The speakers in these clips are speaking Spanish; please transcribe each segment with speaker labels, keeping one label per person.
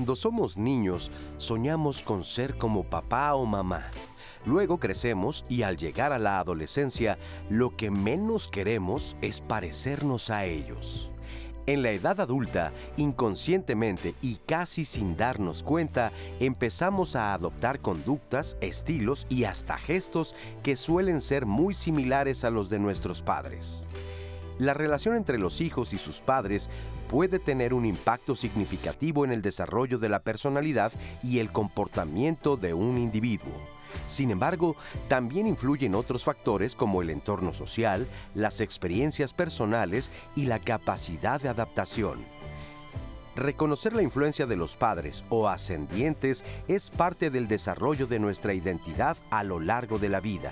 Speaker 1: Cuando somos niños, soñamos con ser como papá o mamá. Luego crecemos y al llegar a la adolescencia, lo que menos queremos es parecernos a ellos. En la edad adulta, inconscientemente y casi sin darnos cuenta, empezamos a adoptar conductas, estilos y hasta gestos que suelen ser muy similares a los de nuestros padres. La relación entre los hijos y sus padres puede tener un impacto significativo en el desarrollo de la personalidad y el comportamiento de un individuo. Sin embargo, también influyen otros factores como el entorno social, las experiencias personales y la capacidad de adaptación. Reconocer la influencia de los padres o ascendientes es parte del desarrollo de nuestra identidad a lo largo de la vida,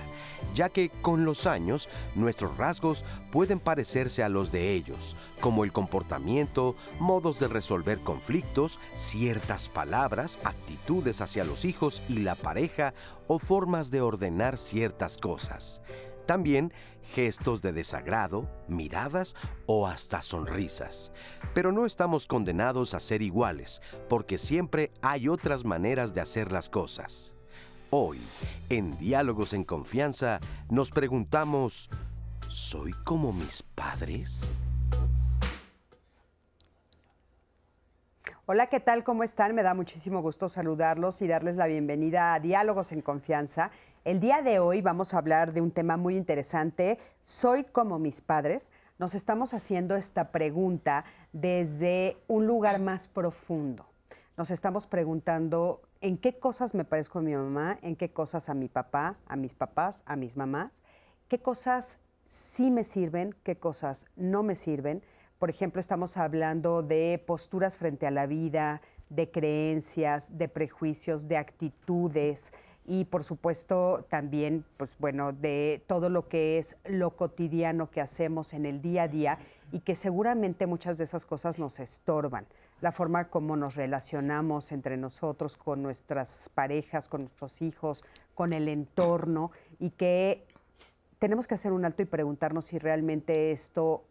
Speaker 1: ya que con los años nuestros rasgos pueden parecerse a los de ellos, como el comportamiento, modos de resolver conflictos, ciertas palabras, actitudes hacia los hijos y la pareja o formas de ordenar ciertas cosas. También gestos de desagrado, miradas o hasta sonrisas. Pero no estamos condenados a ser iguales, porque siempre hay otras maneras de hacer las cosas. Hoy, en Diálogos en Confianza, nos preguntamos, ¿soy como mis padres?
Speaker 2: Hola, ¿qué tal? ¿Cómo están? Me da muchísimo gusto saludarlos y darles la bienvenida a Diálogos en Confianza. El día de hoy vamos a hablar de un tema muy interesante. ¿Soy como mis padres? Nos estamos haciendo esta pregunta desde un lugar más profundo. Nos estamos preguntando en qué cosas me parezco a mi mamá, en qué cosas a mi papá, a mis papás, a mis mamás, qué cosas sí me sirven, qué cosas no me sirven. Por ejemplo, estamos hablando de posturas frente a la vida, de creencias, de prejuicios, de actitudes, y por supuesto también, pues bueno, de todo lo que es lo cotidiano que hacemos en el día a día y que seguramente muchas de esas cosas nos estorban. La forma como nos relacionamos entre nosotros, con nuestras parejas, con nuestros hijos, con el entorno y que tenemos que hacer un alto y preguntarnos si realmente esto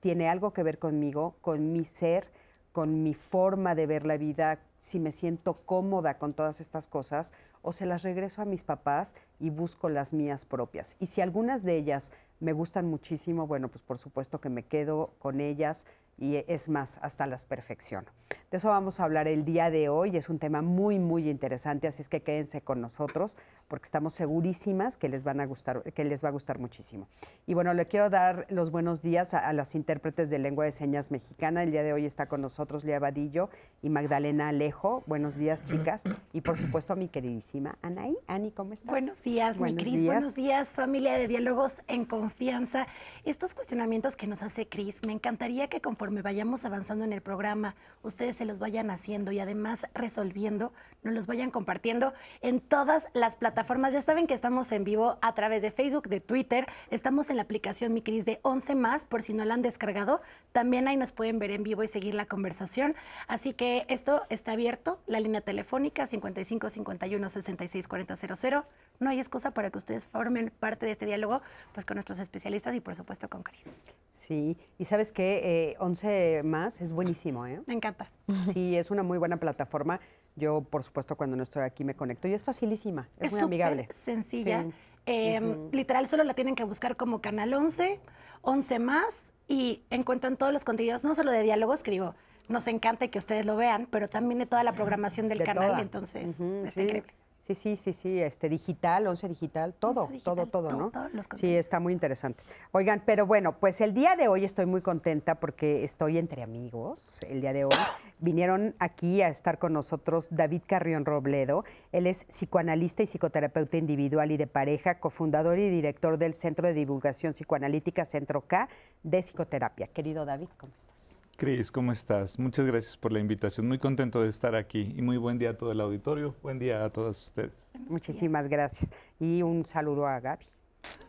Speaker 2: tiene algo que ver conmigo, con mi ser, con mi forma de ver la vida, si me siento cómoda con todas estas cosas o se las regreso a mis papás y busco las mías propias. Y si algunas de ellas me gustan muchísimo, bueno, pues por supuesto que me quedo con ellas y es más, hasta las perfecciono. De eso vamos a hablar el día de hoy, es un tema muy, muy interesante, así es que quédense con nosotros porque estamos segurísimas que les, van a gustar, que les va a gustar muchísimo. Y bueno, le quiero dar los buenos días a, las intérpretes de lengua de señas mexicana. El día de hoy está con nosotros Lía Vadillo y Magdalena Alejo. Buenos días, chicas. Y por supuesto a mi queridísima Anaí. Ani, ¿cómo estás?
Speaker 3: Buenos días, mi Cris. Buenos días, familia de Diálogos en Confianza. Estos cuestionamientos que nos hace Cris, me encantaría que conforme vayamos avanzando en el programa, ustedes se los vayan haciendo y además resolviendo, nos los vayan compartiendo en todas las plataformas. Ya saben que estamos en vivo a través de Facebook, de Twitter, estamos en la aplicación Mi Cris de 11 más, por si no la han descargado, también ahí nos pueden ver en vivo y seguir la conversación. Así que esto está abierto, la línea telefónica 55 51 66 40 00. No hay excusa para que ustedes formen parte de este diálogo pues con nuestros especialistas y por supuesto con Cris.
Speaker 2: Sí, y sabes que eh, 11 más es buenísimo, ¿eh?
Speaker 3: Me encanta.
Speaker 2: Sí, es una muy buena plataforma. Yo, por supuesto, cuando no estoy aquí me conecto y es facilísima, es, muy amigable.
Speaker 3: sencilla. Em, literal, solo la tienen que buscar como Canal 11, 11 más y encuentran todos los contenidos, no solo de diálogos, que digo, nos encanta que ustedes lo vean, pero también de toda la programación del canal, y entonces está increíble.
Speaker 2: Sí, sí, sí, sí, este digital, once digital, todo, todo, todo, ¿no? sí, está muy interesante. Oigan, pero bueno, pues el día de hoy estoy muy contenta porque estoy entre amigos. El día de hoy vinieron aquí a estar con nosotros David Carrión Robledo. Él es psicoanalista y psicoterapeuta individual y de pareja, cofundador y director del Centro de Divulgación Psicoanalítica Centro K de Psicoterapia. Querido David, ¿cómo estás?
Speaker 4: Cris, ¿cómo estás? Muchas gracias por la invitación. Muy contento de estar aquí y muy buen día a todo el auditorio. Buen día a todas ustedes.
Speaker 2: Muchísimas gracias. Y un saludo a Gaby.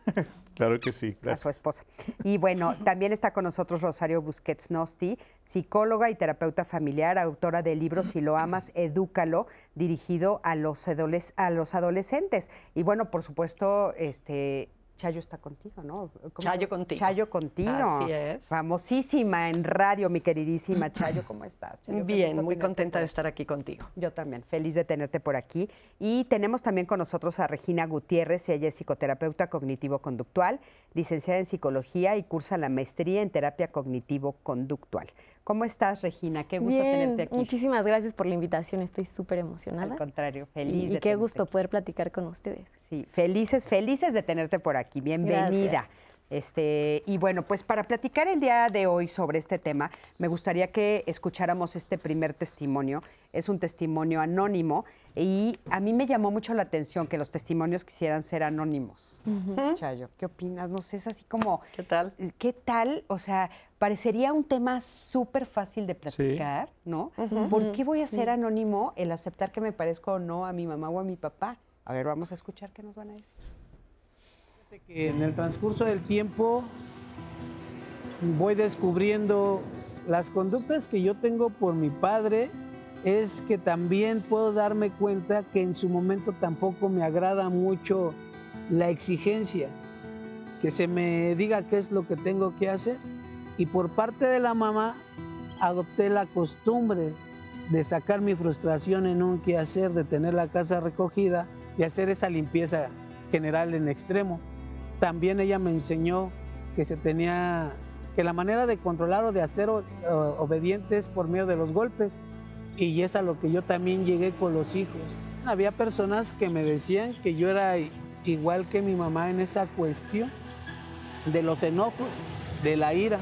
Speaker 4: claro que sí, gracias.
Speaker 2: A su esposa. Y bueno, también está con nosotros Rosario Busquets Nosti, psicóloga y terapeuta familiar, autora del libro Si lo amas, edúcalo, dirigido a los, a los adolescentes. Y bueno, por supuesto, este, Chayo está contigo, ¿no?
Speaker 5: Chayo contigo.
Speaker 2: Chayo contigo.
Speaker 5: Así es.
Speaker 2: Famosísima en radio, mi queridísima Chayo, ¿cómo estás?
Speaker 5: Bien, muy contenta de estar aquí contigo.
Speaker 2: Yo también, feliz de tenerte por aquí. Y tenemos también con nosotros a Regina Gutiérrez, ella es psicoterapeuta cognitivo-conductual, licenciada en psicología y cursa la maestría en terapia cognitivo-conductual. ¿Cómo estás, Regina? Qué gusto tenerte aquí.
Speaker 6: Muchísimas gracias por la invitación. Estoy súper emocionada.
Speaker 2: Al contrario, feliz.
Speaker 6: Y, qué gusto poder platicar con ustedes.
Speaker 2: Sí, felices, felices de tenerte por aquí. Bienvenida. Este, y bueno, pues para platicar el día de hoy sobre este tema, me gustaría que escucháramos este primer testimonio. Es un testimonio anónimo y a mí me llamó mucho la atención que los testimonios quisieran ser anónimos. Chayo, ¿qué opinas? No sé, es así como...
Speaker 5: ¿Qué tal?
Speaker 2: ¿Qué tal? O sea, parecería un tema súper fácil de platicar, ¿no? ¿Por qué voy a ser anónimo el aceptar que me parezco o no a mi mamá o a mi papá? A ver, vamos a escuchar qué nos van a decir
Speaker 7: que en el transcurso del tiempo voy descubriendo las conductas que yo tengo por mi padre es que también puedo darme cuenta que en su momento tampoco me agrada mucho la exigencia, que se me diga qué es lo que tengo que hacer. Y por parte de la mamá adopté la costumbre de sacar mi frustración en un quehacer, de tener la casa recogida y hacer esa limpieza general en extremo también ella me enseñó que se tenía que la manera de controlar o de hacer obedientes por medio de los golpes y es a lo que yo también llegué con los hijos. Había personas que me decían que yo era igual que mi mamá en esa cuestión de los enojos, de la ira.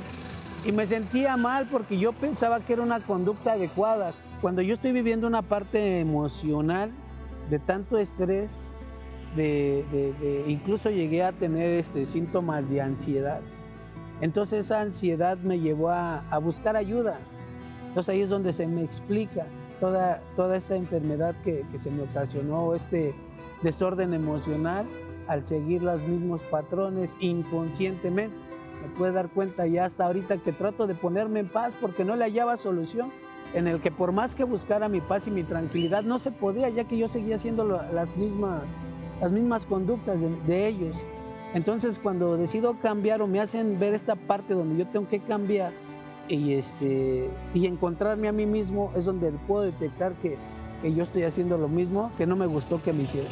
Speaker 7: Y me sentía mal porque yo pensaba que era una conducta adecuada. Cuando yo estoy viviendo una parte emocional de tanto estrés, de, incluso llegué a tener este, síntomas de ansiedad. Entonces esa ansiedad me llevó a, buscar ayuda. Entonces ahí es donde se me explica toda, toda esta enfermedad que, se me ocasionó, este desorden emocional al seguir los mismos patrones inconscientemente. Me puedo dar cuenta ya hasta ahorita que trato de ponerme en paz porque no le hallaba solución, en el que por más que buscara mi paz y mi tranquilidad no se podía, ya que yo seguía haciendo las mismas las mismas conductas de, ellos. Entonces cuando decido cambiar o me hacen ver esta parte donde yo tengo que cambiar y, este, y encontrarme a mí mismo, es donde puedo detectar que, que yo estoy haciendo lo mismo que no me gustó que me hicieran.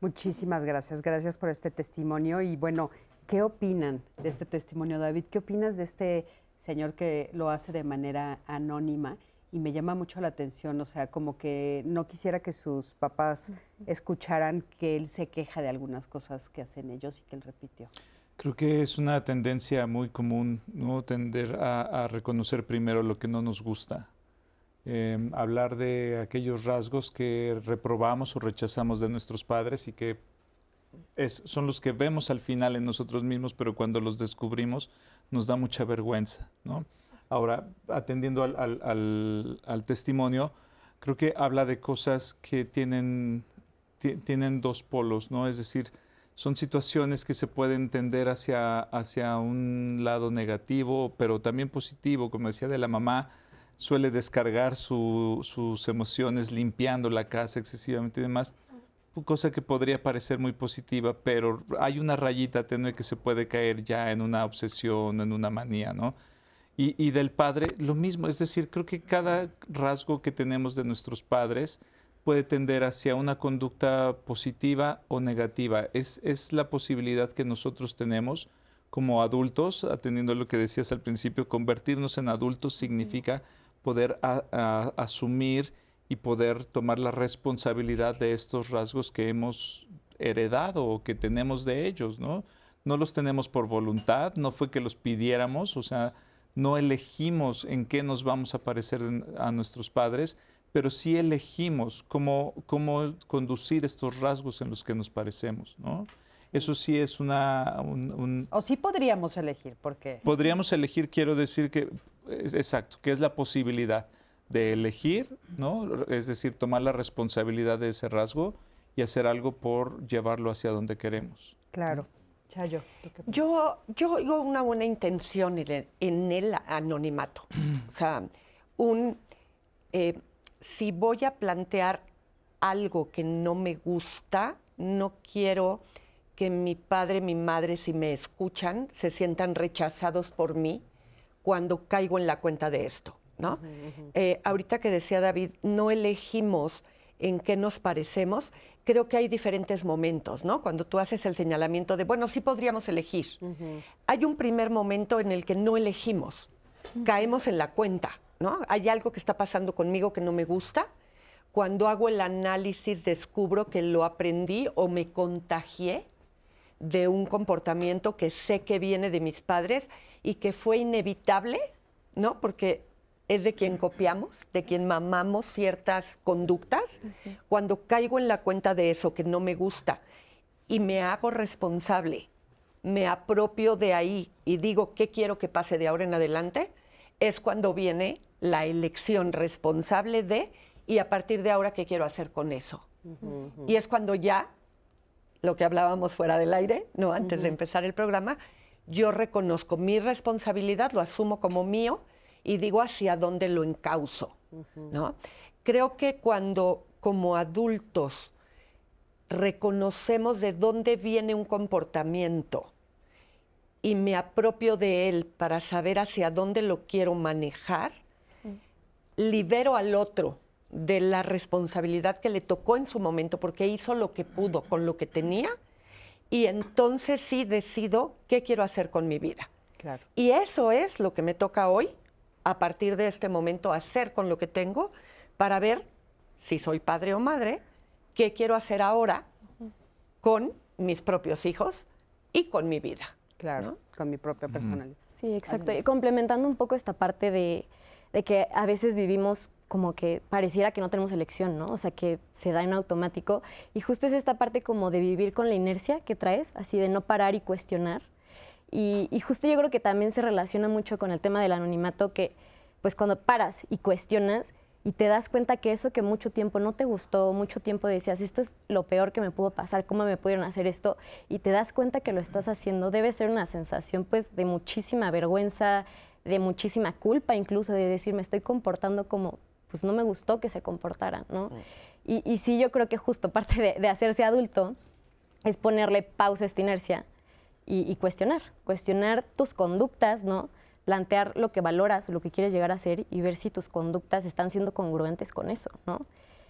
Speaker 2: Muchísimas gracias, gracias por este testimonio. Y bueno, ¿qué opinan de este testimonio, David? ¿Qué opinas de este señor que lo hace de manera anónima? y me llama mucho la atención, o sea, como que no quisiera que sus papás escucharan que él se queja de algunas cosas que hacen ellos y que él repitió.
Speaker 4: Creo que es una tendencia muy común, ¿no? Tender a, reconocer primero lo que no nos gusta. Em, hablar de aquellos rasgos que reprobamos o rechazamos de nuestros padres y que son los que vemos al final en nosotros mismos, pero cuando los descubrimos nos da mucha vergüenza, ¿no? Ahora, atendiendo al, testimonio, creo que habla de cosas que tienen, tienen dos polos, ¿no? Es decir, son situaciones que se pueden entender hacia, hacia un lado negativo, pero también positivo, como decía de la mamá, suele descargar sus emociones limpiando la casa excesivamente y demás, cosa que podría parecer muy positiva, pero hay una rayita tenue que se puede caer ya en una obsesión, en una manía, ¿no? Y, del padre, lo mismo, es decir, creo que cada rasgo que tenemos de nuestros padres puede tender hacia una conducta positiva o negativa. Es, es la posibilidad que nosotros tenemos como adultos, atendiendo a lo que decías al principio, convertirnos en adultos significa poder asumir y poder tomar la responsabilidad de estos rasgos que hemos heredado o que tenemos de ellos, ¿no? No los tenemos por voluntad, no fue que los pidiéramos, o sea, no elegimos en qué nos vamos a parecer a nuestros padres, pero sí elegimos cómo, cómo conducir estos rasgos en los que nos parecemos, ¿no? Eso sí es una...
Speaker 2: o sí podríamos elegir, porque...
Speaker 4: Podríamos elegir, quiero decir que, exacto, que es la posibilidad de elegir, ¿no? Es decir, tomar la responsabilidad de ese rasgo y hacer algo por llevarlo hacia donde queremos.
Speaker 2: Claro. Chayo,
Speaker 5: yo, yo oigo una buena intención en el, anonimato. o sea, un, eh, si voy a plantear algo que no me gusta, no quiero que mi padre, mi madre, si me escuchan, se sientan rechazados por mí cuando caigo en la cuenta de esto, ¿no? Eh, ahorita que decía David, no elegimos en qué nos parecemos, creo que hay diferentes momentos, ¿no? Cuando tú haces el señalamiento de, bueno, sí podríamos elegir. Hay un primer momento en el que no elegimos, caemos en la cuenta, ¿no? Hay algo que está pasando conmigo que no me gusta. Cuando hago el análisis descubro que lo aprendí o me contagié de un comportamiento que sé que viene de mis padres y que fue inevitable, ¿no? Porque es de quien copiamos, de quien mamamos ciertas conductas. Cuando caigo en la cuenta de eso que no me gusta y me hago responsable, me apropio de ahí y digo qué quiero que pase de ahora en adelante, es cuando viene la elección responsable de y a partir de ahora qué quiero hacer con eso. Y es cuando ya, lo que hablábamos fuera del aire, no antes de empezar el programa, yo reconozco mi responsabilidad, lo asumo como mío y digo hacia dónde lo encauzo, ¿no? Creo que cuando como adultos reconocemos de dónde viene un comportamiento y me apropio de él para saber hacia dónde lo quiero manejar, libero al otro de la responsabilidad que le tocó en su momento porque hizo lo que pudo con lo que tenía y entonces sí decido qué quiero hacer con mi vida. Y eso es lo que me toca hoy, a partir de este momento, hacer con lo que tengo para ver si soy padre o madre, qué quiero hacer ahora con mis propios hijos y con mi vida.
Speaker 2: Claro, con mi propia personalidad.
Speaker 6: Sí, exacto. Y complementando un poco esta parte de, de que a veces vivimos como que pareciera que no tenemos elección, ¿no? O sea, que se da en automático. Y justo es esta parte como de vivir con la inercia que traes, así de no parar y cuestionar. Y, justo yo creo que también se relaciona mucho con el tema del anonimato, que pues cuando paras y cuestionas y te das cuenta que eso que mucho tiempo no te gustó, mucho tiempo decías, esto es lo peor que me pudo pasar, ¿cómo me pudieron hacer esto? Y te das cuenta que lo estás haciendo, debe ser una sensación pues de muchísima vergüenza, de muchísima culpa incluso, de decir, me estoy comportando como pues no me gustó que se comportaran, ¿no? Mm. Y, sí, yo creo que justo parte de, hacerse adulto es ponerle pausa a esta inercia y, cuestionar, cuestionar tus conductas, ¿no? Plantear lo que valoras o lo que quieres llegar a ser y ver si tus conductas están siendo congruentes con eso, ¿no?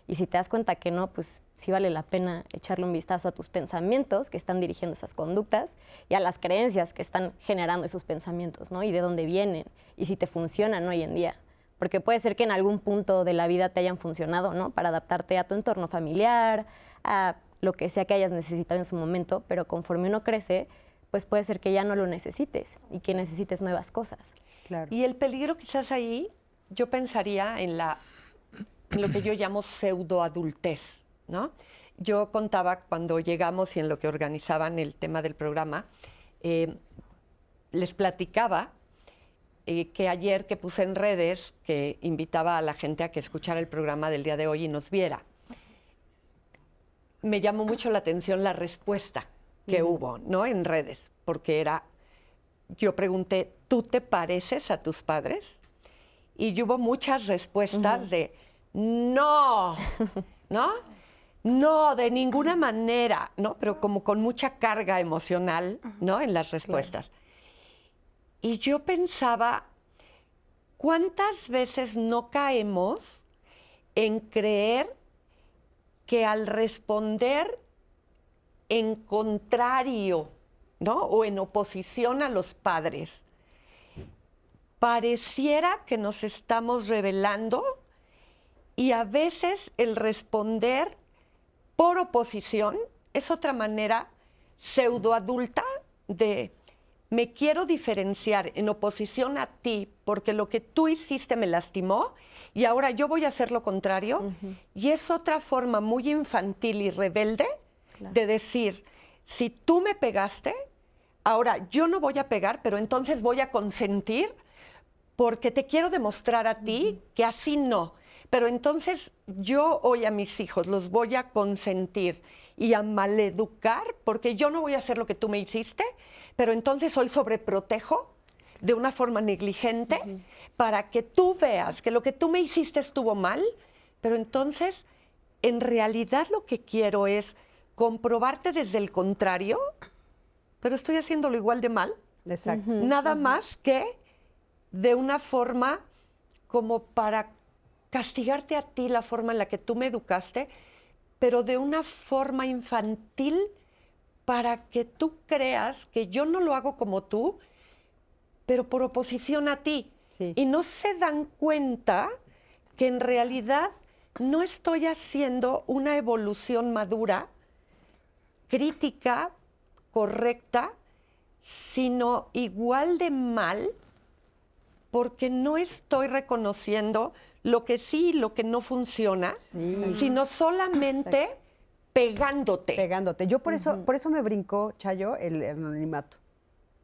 Speaker 6: Y si te das cuenta que no, pues sí vale la pena echarle un vistazo a tus pensamientos que están dirigiendo esas conductas y a las creencias que están generando esos pensamientos, ¿no? Y de dónde vienen y si te funcionan hoy en día porque puede ser que en algún punto de la vida te hayan funcionado, ¿no? Para adaptarte a tu entorno familiar, a lo que sea que hayas necesitado en su momento, pero conforme uno crece, pues puede ser que ya no lo necesites y que necesites nuevas cosas.
Speaker 5: Claro. Y el peligro quizás ahí, yo pensaría en, la, lo que yo llamo pseudoadultez, ¿no? Yo contaba cuando llegamos y en lo que organizaban el tema del programa, eh, les platicaba eh, que ayer que puse en redes, que invitaba a la gente a que escuchara el programa del día de hoy y nos viera. Me llamó mucho la atención la respuesta que hubo, ¿no? En redes, porque era, yo pregunté, ¿tú te pareces a tus padres? Y hubo muchas respuestas de, no, ¿no? No, de ninguna manera, ¿no? Pero como con mucha carga emocional, ¿no? En las respuestas. Y yo pensaba, ¿cuántas veces no caemos en creer que al responder en contrario, ¿no? O en oposición a los padres, pareciera que nos estamos revelando y a veces el responder por oposición es otra manera pseudoadulta de me quiero diferenciar en oposición a ti porque lo que tú hiciste me lastimó y ahora yo voy a hacer lo contrario. Y es otra forma muy infantil y rebelde de decir, si tú me pegaste, ahora yo no voy a pegar, pero entonces voy a consentir porque te quiero demostrar a ti que así no. Pero entonces yo hoy a mis hijos los voy a consentir y a maleducar porque yo no voy a hacer lo que tú me hiciste, pero entonces hoy sobreprotejo de una forma negligente para que tú veas que lo que tú me hiciste estuvo mal, pero entonces en realidad lo que quiero es comprobarte desde el contrario, pero estoy haciéndolo igual de mal.
Speaker 2: Exacto.
Speaker 5: Nada más que de una forma como para castigarte a ti la forma en la que tú me educaste, pero de una forma infantil para que tú creas que yo no lo hago como tú, pero por oposición a ti. Y no se dan cuenta que en realidad no estoy haciendo una evolución madura, crítica, correcta, sino igual de mal, porque no estoy reconociendo lo que sí y lo que no funciona, sino solamente pegándote.
Speaker 2: Pegándote. Yo por eso, por eso me brincó, Chayo, el, anonimato.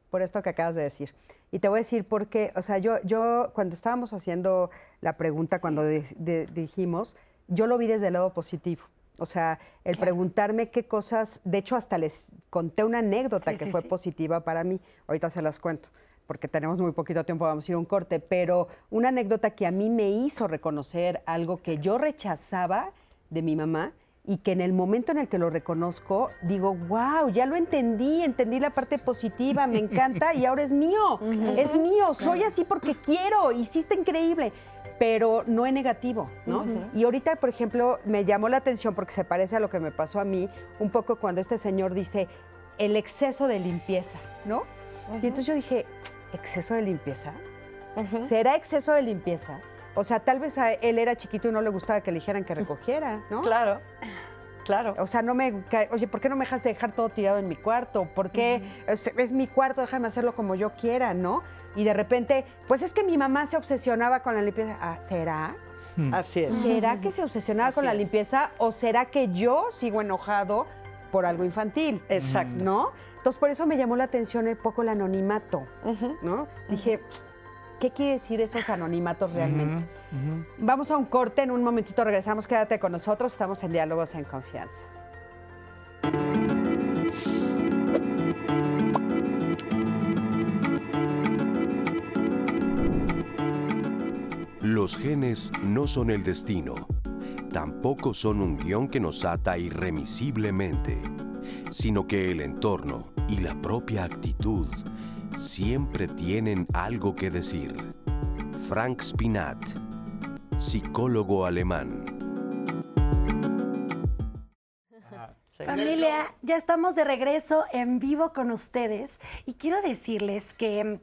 Speaker 2: Por esto que acabas de decir. Y te voy a decir por qué. O sea, yo, yo cuando estábamos haciendo la pregunta, cuando dijimos, yo lo vi desde el lado positivo. O sea, el preguntarme qué cosas, de hecho hasta les conté una anécdota que fue positiva para mí, ahorita se las cuento, porque tenemos muy poquito tiempo, vamos a ir a un corte, pero una anécdota que a mí me hizo reconocer algo que yo rechazaba de mi mamá y que en el momento en el que lo reconozco, digo, wow, ya lo entendí, entendí la parte positiva, me encanta y ahora es mío, es mío, soy así porque quiero, hiciste increíble pero no es negativo, ¿no? Y ahorita, por ejemplo, me llamó la atención porque se parece a lo que me pasó a mí, un poco cuando este señor dice el exceso de limpieza, ¿no? Y entonces yo dije, ¿exceso de limpieza? ¿Será exceso de limpieza? O sea, tal vez a él era chiquito y no le gustaba que le dijeran que recogiera, ¿no?
Speaker 5: Claro. Claro.
Speaker 2: O sea, no me. Oye, ¿por qué no me dejas de dejar todo tirado en mi cuarto? ¿Por qué? es, mi cuarto, déjame hacerlo como yo quiera, ¿no? y de repente, pues es que mi mamá se obsesionaba con la limpieza. Ah, ¿Será?
Speaker 5: Hmm. Así es.
Speaker 2: ¿Será que se obsesionaba con la limpieza o será que yo sigo enojado por algo infantil?
Speaker 5: Exacto.
Speaker 2: ¿No? Entonces, por eso me llamó la atención un poco el anonimato, ¿no? Dije, ¿qué quiere decir esos anonimatos realmente? Vamos a un corte, en un momentito regresamos, quédate con nosotros, estamos en Diálogos en Confianza.
Speaker 1: Los genes no son el destino, tampoco son un guion que nos ata irremisiblemente, sino que el entorno y la propia actitud siempre tienen algo que decir. Frank Spinat, psicólogo alemán.
Speaker 3: Familia, ya estamos de regreso en vivo con ustedes y quiero decirles que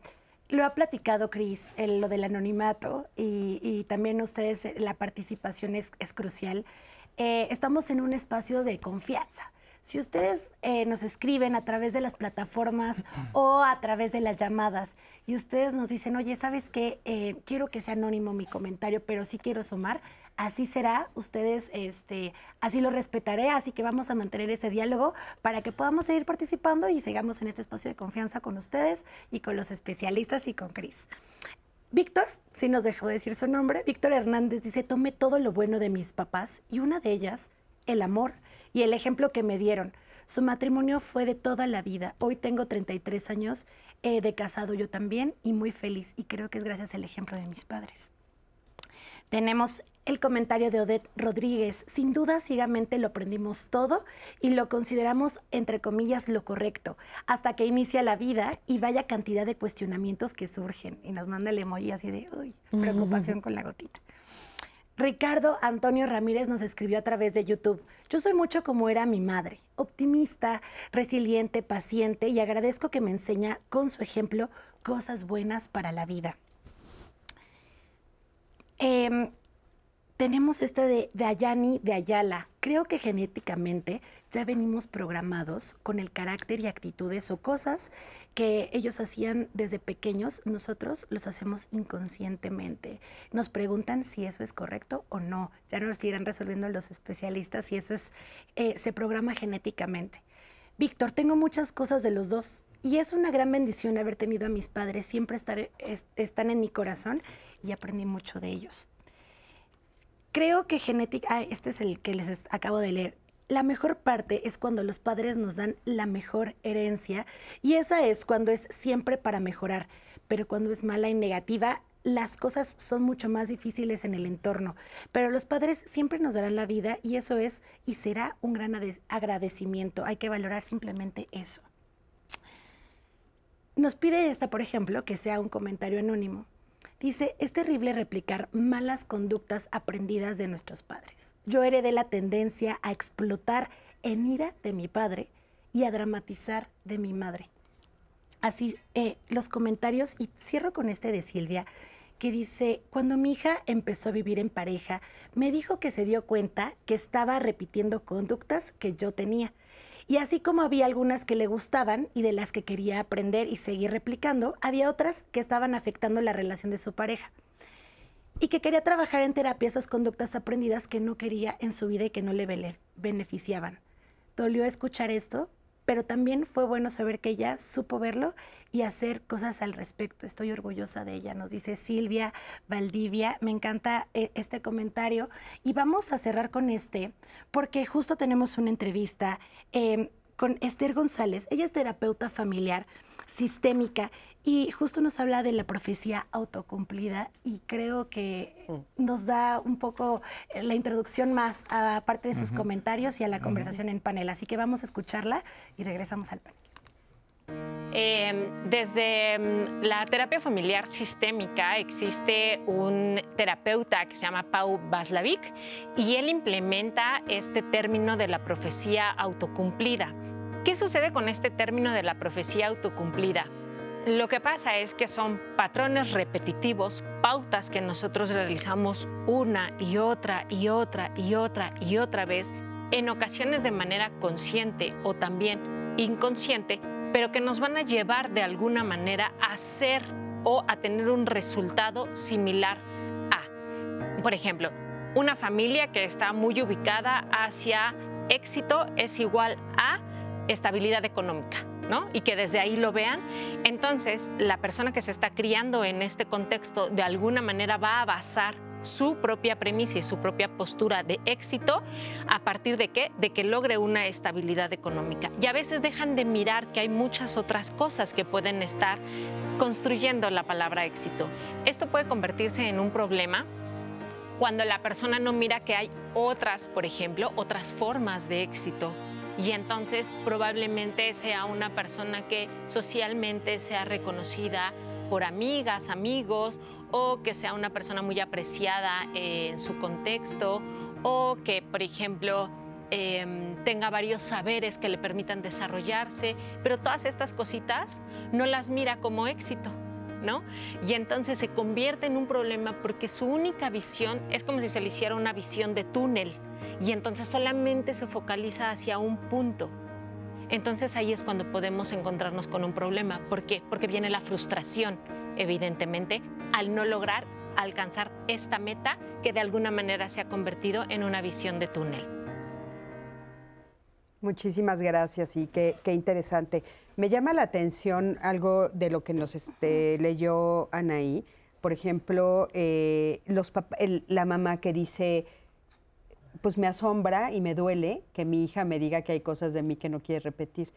Speaker 3: lo ha platicado Cris, lo del anonimato, y, también ustedes, eh, la participación es, crucial. Eh, estamos en un espacio de confianza. Si ustedes eh, nos escriben a través de las plataformas o a través de las llamadas y ustedes nos dicen, oye, ¿sabes qué? quiero que sea anónimo mi comentario, pero sí quiero sumar, así será, ustedes, este, así lo respetaré, así que vamos a mantener ese diálogo para que podamos seguir participando y sigamos en este espacio de confianza con ustedes y con los especialistas y con Cris. Víctor, si nos dejó decir su nombre, Víctor Hernández dice, tomé todo lo bueno de mis papás y una de ellas, el amor y el ejemplo que me dieron. Su matrimonio fue de toda la vida. Hoy tengo 33 años eh, de casado yo también y muy feliz y creo que es gracias al ejemplo de mis padres. Tenemos el comentario de Odette Rodríguez. Sin duda, ciegamente lo aprendimos todo y lo consideramos, entre comillas, lo correcto, hasta que inicia la vida y vaya cantidad de cuestionamientos que surgen. Y nos manda el emoji así de, uy, preocupación con la gotita. Ricardo Antonio Ramírez nos escribió a través de YouTube. Yo soy mucho como era mi madre, optimista, resiliente, paciente y agradezco que me enseña con su ejemplo cosas buenas para la vida. Em, tenemos este de, de, Ayani de Ayala. Creo que genéticamente ya venimos programados con el carácter y actitudes o cosas que ellos hacían desde pequeños, nosotros los hacemos inconscientemente. Nos preguntan si eso es correcto o no. Ya nos irán resolviendo los especialistas si eso es, eh, se programa genéticamente. Víctor, tengo muchas cosas de los dos y es una gran bendición haber tenido a mis padres, siempre estar, están en mi corazón y aprendí mucho de ellos. Creo que genética, ah, este es el que les acabo de leer. La mejor parte es cuando los padres nos dan la mejor herencia y esa es cuando es siempre para mejorar, pero cuando es mala y negativa las cosas son mucho más difíciles en el entorno, pero los padres siempre nos darán la vida y eso es y será un gran agradecimiento. Hay que valorar simplemente eso. Nos pide esta, por ejemplo, que sea un comentario anónimo. Dice, es terrible replicar malas conductas aprendidas de nuestros padres. Yo heredé la tendencia a explotar en ira de mi padre y a dramatizar de mi madre. Así eh, los comentarios, y cierro con este de Silvia, que dice, cuando mi hija empezó a vivir en pareja, me dijo que se dio cuenta que estaba repitiendo conductas que yo tenía y así como había algunas que le gustaban y de las que quería aprender y seguir replicando, había otras que estaban afectando la relación de su pareja. Y que quería trabajar en terapia esas conductas aprendidas que no quería en su vida y que no le beneficiaban. Dolió escuchar esto, pero también fue bueno saber que ella supo verlo y hacer cosas al respecto. Estoy orgullosa de ella, nos dice Silvia Valdivia. Me encanta eh, este comentario. Y vamos a cerrar con este, porque justo tenemos una entrevista em, con Esther González. Ella es terapeuta familiar sistémica y justo nos habla de la profecía autocumplida y creo que mm. nos da un poco eh, la introducción más a parte de sus comentarios y a la conversación en panel. Así que vamos a escucharla y regresamos al panel.
Speaker 8: Em, desde mm, la terapia familiar sistémica existe un terapeuta que se llama Pau Baslavik y él implementa este término de la profecía autocumplida. ¿Qué sucede con este término de la profecía autocumplida? Lo que pasa es que son patrones repetitivos, pautas que nosotros realizamos una y otra y otra y otra y otra vez, en ocasiones de manera consciente o también inconsciente, pero que nos van a llevar de alguna manera a ser o a tener un resultado similar a. Por ejemplo, una familia que está muy ubicada hacia éxito es igual a estabilidad económica, ¿no? Y que desde ahí lo vean. Entonces, la persona que se está criando en este contexto de alguna manera va a basar su propia premisa y su propia postura de éxito a partir de qué? De que logre una estabilidad económica. Y a veces dejan de mirar que hay muchas otras cosas que pueden estar construyendo la palabra éxito. Esto puede convertirse en un problema cuando la persona no mira que hay otras, por ejemplo, otras formas de éxito. Y entonces probablemente sea una persona que socialmente sea reconocida por amigas, amigos o que sea una persona muy apreciada en su contexto o que, por ejemplo, em, tenga varios saberes que le permitan desarrollarse, pero todas estas cositas no las mira como éxito. ¿No? Y entonces se convierte en un problema porque su única visión es como si se le hiciera una visión de túnel y entonces solamente se focaliza hacia un punto. Entonces ahí es cuando podemos encontrarnos con un problema. ¿Por qué? Porque viene la frustración evidentemente, al no lograr alcanzar esta meta que de alguna manera se ha convertido en una visión de túnel.
Speaker 2: Muchísimas gracias y qué, interesante. Me llama la atención algo de lo que nos este, leyó Anaí. Por ejemplo, eh, los la mamá que dice, pues me asombra y me duele que mi hija me diga que hay cosas de mí que no quiere repetir.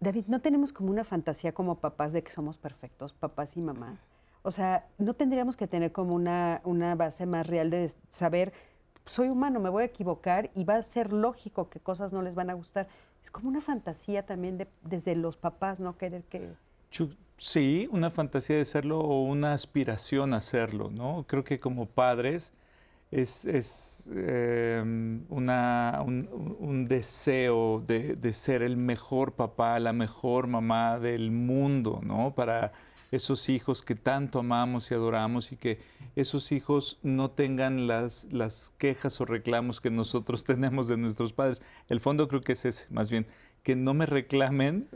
Speaker 2: David, ¿no tenemos como una fantasía como papás de que somos perfectos, papás y mamás? O sea, ¿no tendríamos que tener como una, una base más real de saber, soy humano, me voy a equivocar y va a ser lógico que cosas no les van a gustar? Es como una fantasía también de, desde los papás, ¿no? Querer que...
Speaker 4: Sí, una fantasía de serlo o una aspiración a serlo, ¿no? Creo que como padres es, em, un, deseo de, ser el mejor papá, la mejor mamá del mundo, ¿no? Para esos hijos que tanto amamos y adoramos y que esos hijos no tengan las, las quejas o reclamos que nosotros tenemos de nuestros padres. El fondo creo que es ese, más bien, que no me reclamen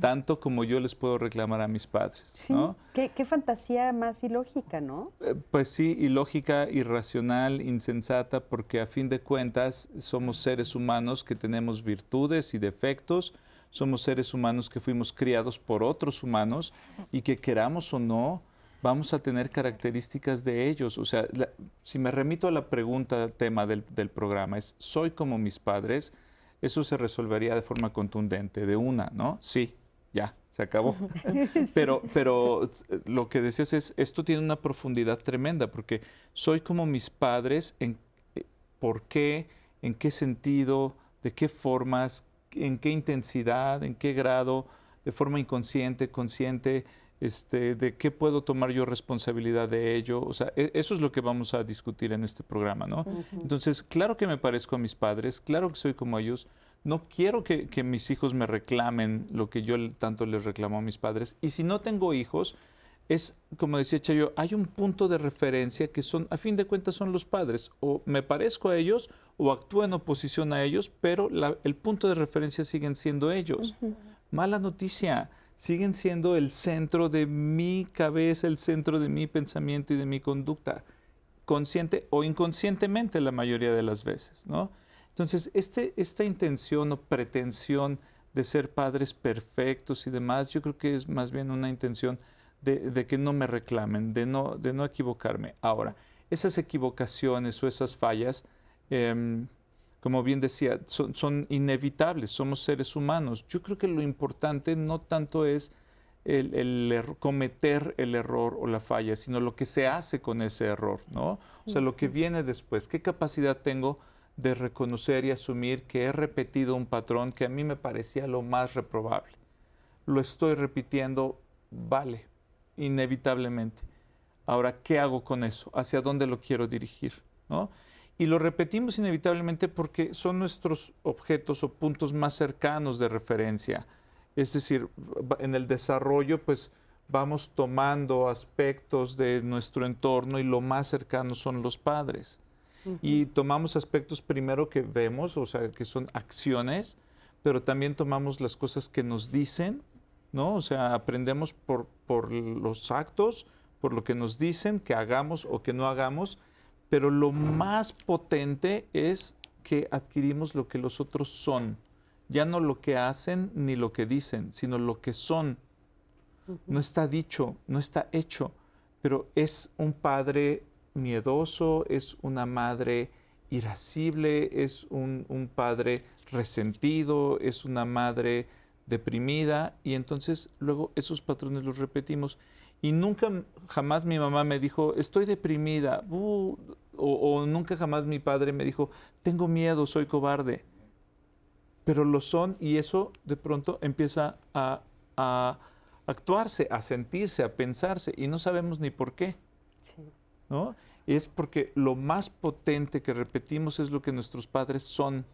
Speaker 4: tanto como yo les puedo reclamar a mis padres.
Speaker 2: Sí, qué, fantasía más ilógica, ¿no?
Speaker 4: Eh, pues sí, ilógica, irracional, insensata, porque a fin de cuentas somos seres humanos que tenemos virtudes y defectos, somos seres humanos que fuimos criados por otros humanos y que queramos o no, vamos a tener características de ellos. O sea, si me remito a la pregunta, tema del, del programa, es, ¿soy como mis padres? Eso se resolvería de forma contundente, de una, ¿no? Sí, ya, se acabó. pero, pero eh, lo que decías es, esto tiene una profundidad tremenda, porque soy como mis padres, en eh, por qué, en qué sentido, de qué formas, en qué intensidad, en qué grado, de forma inconsciente, consciente, este, de qué puedo tomar yo responsabilidad de ello. O sea, e, eso es lo que vamos a discutir en este programa, ¿no? Entonces, claro que me parezco a mis padres, claro que soy como ellos. No quiero que, que, mis hijos me reclamen lo que yo tanto les reclamo a mis padres. Y si no tengo hijos, es, como decía Chayo, hay un punto de referencia que son, a fin de cuentas, son los padres. O me parezco a ellos o actúo en oposición a ellos, pero el punto de referencia siguen siendo ellos. Mala noticia siguen siendo el centro de mi cabeza, el centro de mi pensamiento y de mi conducta, consciente o inconscientemente la mayoría de las veces, ¿no? Entonces, este, esta intención o pretensión de ser padres perfectos y demás, yo creo que es más bien una intención de, que no me reclamen, de no, de no equivocarme. Ahora, esas equivocaciones o esas fallas, em, como bien decía, son, inevitables, somos seres humanos. Yo creo que lo importante no tanto es el, cometer el error o la falla, sino lo que se hace con ese error, ¿no? O sea, lo que viene después, qué capacidad tengo de reconocer y asumir que he repetido un patrón que a mí me parecía lo más reprobable. Lo estoy repitiendo, vale, inevitablemente. Ahora, ¿qué hago con eso? ¿Hacia dónde lo quiero dirigir? ¿no? Y lo repetimos inevitablemente porque son nuestros objetos o puntos más cercanos de referencia. Es decir, en el desarrollo, pues vamos tomando aspectos de nuestro entorno y lo más cercano son los padres. Y tomamos aspectos primero que vemos, o sea, que son acciones, pero también tomamos las cosas que nos dicen, ¿no? O sea, aprendemos por, por los actos, por lo que nos dicen que hagamos o que no hagamos, pero lo más potente es que adquirimos lo que los otros son, ya no lo que hacen ni lo que dicen, sino lo que son. No está dicho, no está hecho, pero es un padre miedoso, es una madre irascible, es un, un padre resentido, es una madre deprimida y entonces luego esos patrones los repetimos y nunca jamás mi mamá me dijo, estoy deprimida, uh", o, nunca jamás mi padre me dijo, tengo miedo, soy cobarde. Pero lo son y eso de pronto empieza a, actuarse, a sentirse, a pensarse y no sabemos ni por qué. ¿no? Es porque lo más potente que repetimos es lo que nuestros padres son,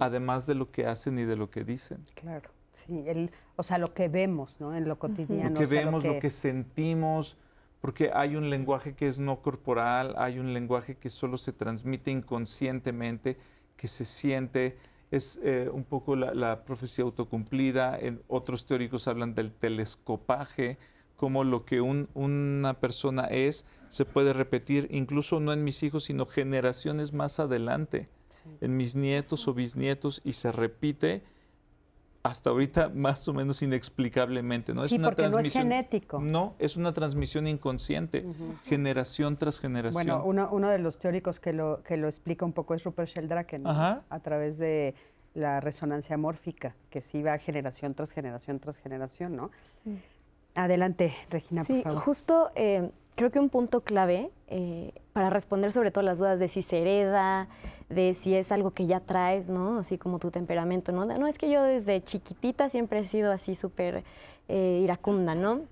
Speaker 4: además de lo que hacen y de lo que dicen.
Speaker 2: Claro. Sí, el, o sea, lo que vemos, ¿no? En lo cotidiano.
Speaker 4: Lo que vemos, lo que... sentimos, porque hay un lenguaje que es no corporal, hay un lenguaje que solo se transmite inconscientemente, que se siente, es eh, un poco la, profecía autocumplida. En, otros teóricos hablan del telescopaje, como lo que una persona es se puede repetir, incluso no en mis hijos, sino generaciones más adelante, en mis nietos o bisnietos, y se repite hasta ahorita más o menos inexplicablemente, ¿no?
Speaker 2: Sí, es una porque transmisión, no es genético.
Speaker 4: No, es una transmisión inconsciente, generación tras generación.
Speaker 2: Bueno, uno, uno, de los teóricos que lo, que lo explica un poco es Rupert Sheldrake, a través de la resonancia mórfica, que sí va generación tras generación tras generación, ¿no? Adelante, Regina,
Speaker 6: sí,
Speaker 2: por favor.
Speaker 6: justo eh, creo que un punto clave eh, para responder sobre todo las dudas de si se hereda, de si es algo que ya traes, ¿no? Así como tu temperamento, ¿no? No, es que yo desde chiquitita siempre he sido así súper eh, iracunda, ¿no?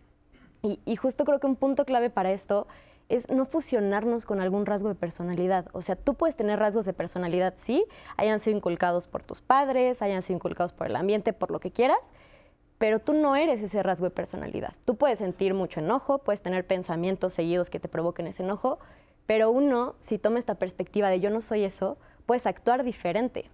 Speaker 6: Y, justo creo que un punto clave para esto es no fusionarnos con algún rasgo de personalidad. O sea, tú puedes tener rasgos de personalidad, sí, hayan sido inculcados por tus padres, hayan sido inculcados por el ambiente, por lo que quieras, pero tú no eres ese rasgo de personalidad. Tú puedes sentir mucho enojo, puedes tener pensamientos seguidos que te provoquen ese enojo, pero uno, si toma esta perspectiva de yo no soy eso, puedes actuar diferente.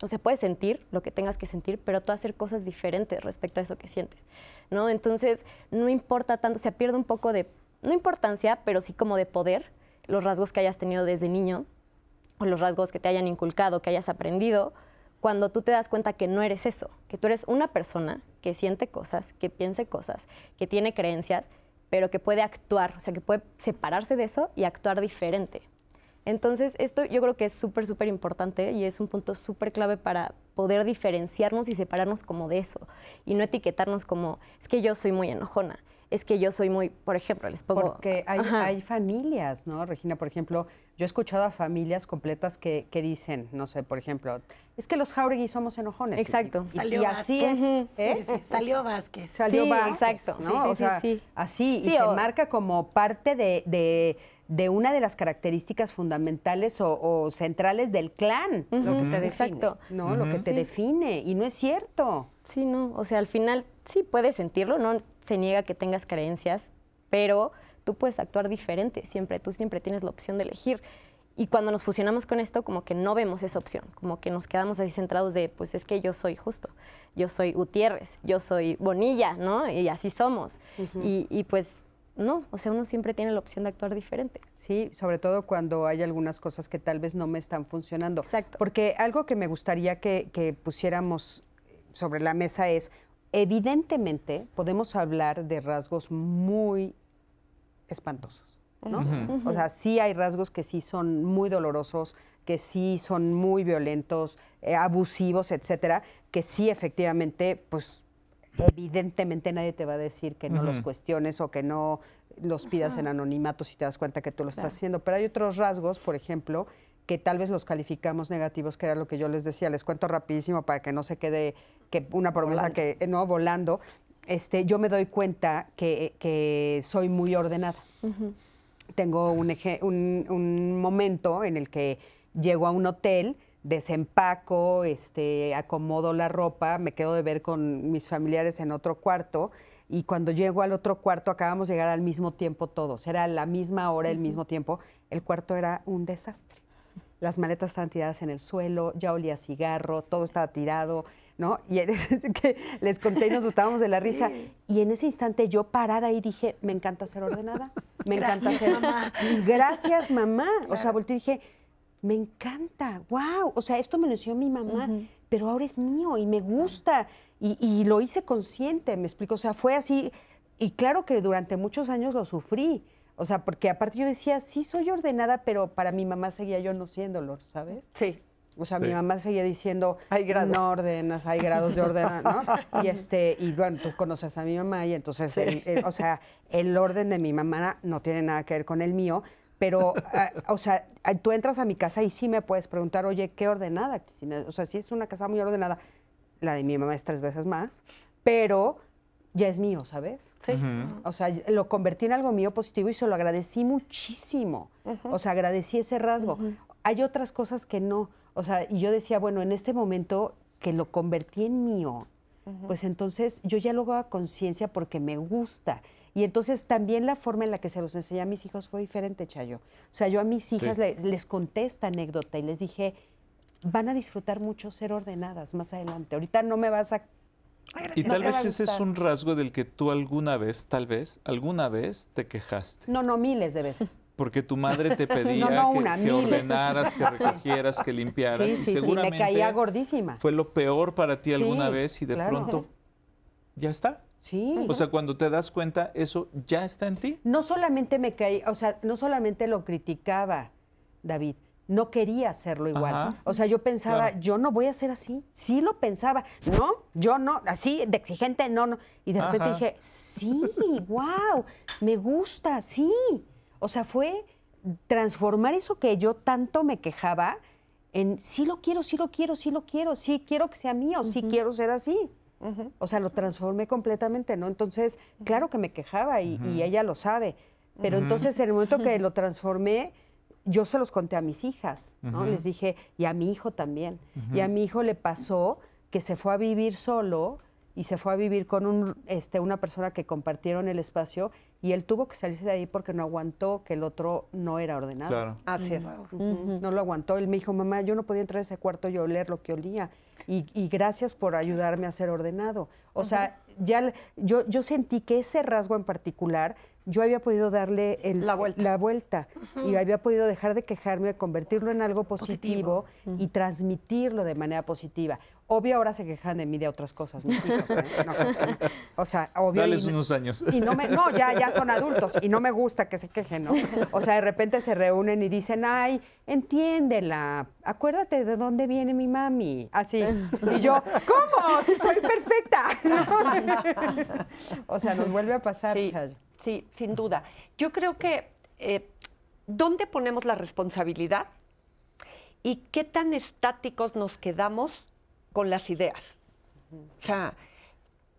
Speaker 6: O sea, puedes sentir lo que tengas que sentir, pero tú hacer cosas diferentes respecto a eso que sientes, ¿no? Entonces, no importa tanto, se pierde un poco de, no importancia, pero sí como de poder, los rasgos que hayas tenido desde niño, o los rasgos que te hayan inculcado, que hayas aprendido, cuando tú te das cuenta que no eres eso, que tú eres una persona que siente cosas, que piense cosas, que tiene creencias, pero que puede actuar, o sea, que puede separarse de eso y actuar diferente. Entonces, esto yo creo que es súper, súper importante y es un punto súper clave para poder diferenciarnos y separarnos como de eso y no etiquetarnos como, es que yo soy muy enojona, es que yo soy muy, por ejemplo, les pongo...
Speaker 2: Porque hay, familias, ¿no, Regina? Por ejemplo, yo he escuchado a familias completas que, dicen, no sé, por ejemplo, es que los Jauregui somos enojones.
Speaker 6: Exacto.
Speaker 2: Y, Salió así es.
Speaker 3: ¿eh? Salió Vázquez.
Speaker 2: Salió Vázquez, exacto. ¿no? o sea, así, y se marca como parte de, de, una de las características fundamentales o, centrales del clan.
Speaker 6: Lo que te define. Exacto.
Speaker 2: ¿no? Lo que te define. Y no es cierto.
Speaker 6: Sí, no. O sea, al final sí puedes sentirlo, no se niega que tengas creencias, pero tú puedes actuar diferente siempre, tú siempre tienes la opción de elegir. Y cuando nos fusionamos con esto, como que no vemos esa opción, como que nos quedamos así centrados de, pues es que yo soy justo, yo soy Gutiérrez, yo soy Bonilla, ¿no? Y así somos. y, y, pues no, o sea, uno siempre tiene la opción de actuar diferente.
Speaker 2: Sí, sobre todo cuando hay algunas cosas que tal vez no me están funcionando.
Speaker 6: Exacto.
Speaker 2: Porque algo que me gustaría que, que pusiéramos sobre la mesa es, evidentemente podemos hablar de rasgos muy espantosos, ¿no? O sea, sí hay rasgos que sí son muy dolorosos, que sí son muy violentos, eh, abusivos, etcétera, que sí efectivamente, pues evidentemente nadie te va a decir que no los cuestiones o que no los pidas en anonimato si te das cuenta que tú lo estás haciendo. Pero hay otros rasgos, por ejemplo, que tal vez los calificamos negativos, que era lo que yo les decía. Les cuento rapidísimo para que no se quede que una promesa que no volando. Este, yo me doy cuenta que, soy muy ordenada. Tengo un, un, momento en el que llego a un hotel, desempaco, este, acomodo la ropa, me quedo de ver con mis familiares en otro cuarto y cuando llego al otro cuarto acabamos de llegar al mismo tiempo todos, era la misma hora, el mismo tiempo, el cuarto era un desastre. Las maletas estaban tiradas en el suelo, ya olía cigarro, todo estaba tirado, ¿no? Y que les conté y nos gustábamos de la risa. Y en ese instante yo parada ahí dije, me encanta ser ordenada, me encanta ser... Mamá. Gracias, mamá. O sea, volteé y dije, me encanta, wow. O sea, esto me lo enseñó mi mamá, pero ahora es mío y me gusta. Y, y lo hice consciente, me explico. O sea, fue así. Y claro que durante muchos años lo sufrí. O sea, porque aparte yo decía, sí soy ordenada, pero para mi mamá seguía yo no siéndolo, ¿sabes?
Speaker 5: Sí.
Speaker 2: O sea, mi mamá seguía diciendo, hay grados. no ordenas, hay grados de orden, ¿no? Y, este, y bueno, tú conoces a mi mamá y entonces, o sea, el orden de mi mamá no tiene nada que ver con el mío, pero, ah, o sea, ah, tú entras a mi casa y sí me puedes preguntar, oye, ¿qué ordenada, Cristina? O sea, si es una casa muy ordenada, la de mi mamá es tres veces más, pero ya es mío, ¿sabes?
Speaker 6: Sí.
Speaker 2: O sea, lo convertí en algo mío positivo y se lo agradecí muchísimo. O sea, agradecí ese rasgo. Hay otras cosas que no. O sea, y yo decía, bueno, en este momento que lo convertí en mío, pues entonces yo ya lo hago a conciencia porque me gusta. Y entonces también la forma en la que se los enseñé a mis hijos fue diferente, Chayo. O sea, yo a mis hijas les, conté esta anécdota y les dije, van a disfrutar mucho ser ordenadas más adelante. Ahorita no me vas a...
Speaker 4: Y tal vez ese es un rasgo del que tú alguna vez, tal vez, alguna vez te quejaste.
Speaker 2: No, no, miles de veces.
Speaker 4: Porque tu madre te pedía que, ordenaras, que recogieras, que limpiaras.
Speaker 2: Sí, sí, y seguramente me caía gordísima.
Speaker 4: Fue lo peor para ti alguna vez y de pronto ya está.
Speaker 2: Sí.
Speaker 4: O sea, cuando te das cuenta, eso ya está en ti.
Speaker 2: No solamente me caía, o sea, no solamente lo criticaba, David, no quería hacerlo igual. o sea, yo pensaba, yo no voy a ser así. Sí lo pensaba. No, yo no, así de exigente, no, no. Y de repente dije, sí, wow, me gusta, sí. O sea, fue transformar eso que yo tanto me quejaba en sí lo quiero, sí lo quiero, sí lo quiero, sí quiero que sea mío, sí quiero ser así. O sea, lo transformé completamente, ¿no? Entonces, claro que me quejaba y, ella lo sabe. Pero entonces, en el momento que lo transformé, yo se los conté a mis hijas, ¿no? Les dije, y a mi hijo también. Y a mi hijo le pasó que se fue a vivir solo y se fue a vivir con un, este, una persona que compartieron el espacio y él tuvo que salirse de ahí porque no aguantó que el otro no era ordenado.
Speaker 5: Claro.
Speaker 2: Así es. No lo aguantó. Él me dijo, mamá, yo no podía entrar a ese cuarto y oler lo que olía. Y, gracias por ayudarme a ser ordenado. O sea, ya yo, yo sentí que ese rasgo en particular yo había podido darle la vuelta, y había podido dejar de quejarme, convertirlo en algo positivo, y transmitirlo de manera positiva. Obvio, ahora se quejan de mí de otras cosas, mis hijos. ¿eh? o sea, obvio.
Speaker 4: Dales unos años.
Speaker 2: Y no, me, no ya, ya son adultos y no me gusta que se quejen, ¿no? O sea, de repente se reúnen y dicen, ay, entiéndela, acuérdate de dónde viene mi mami. Así. Y yo, ¿cómo? Si soy perfecta. o sea, nos vuelve a pasar,
Speaker 5: sí. Sí, sin duda. Yo creo que eh, ¿dónde ponemos la responsabilidad y qué tan estáticos nos quedamos con las ideas? O sea,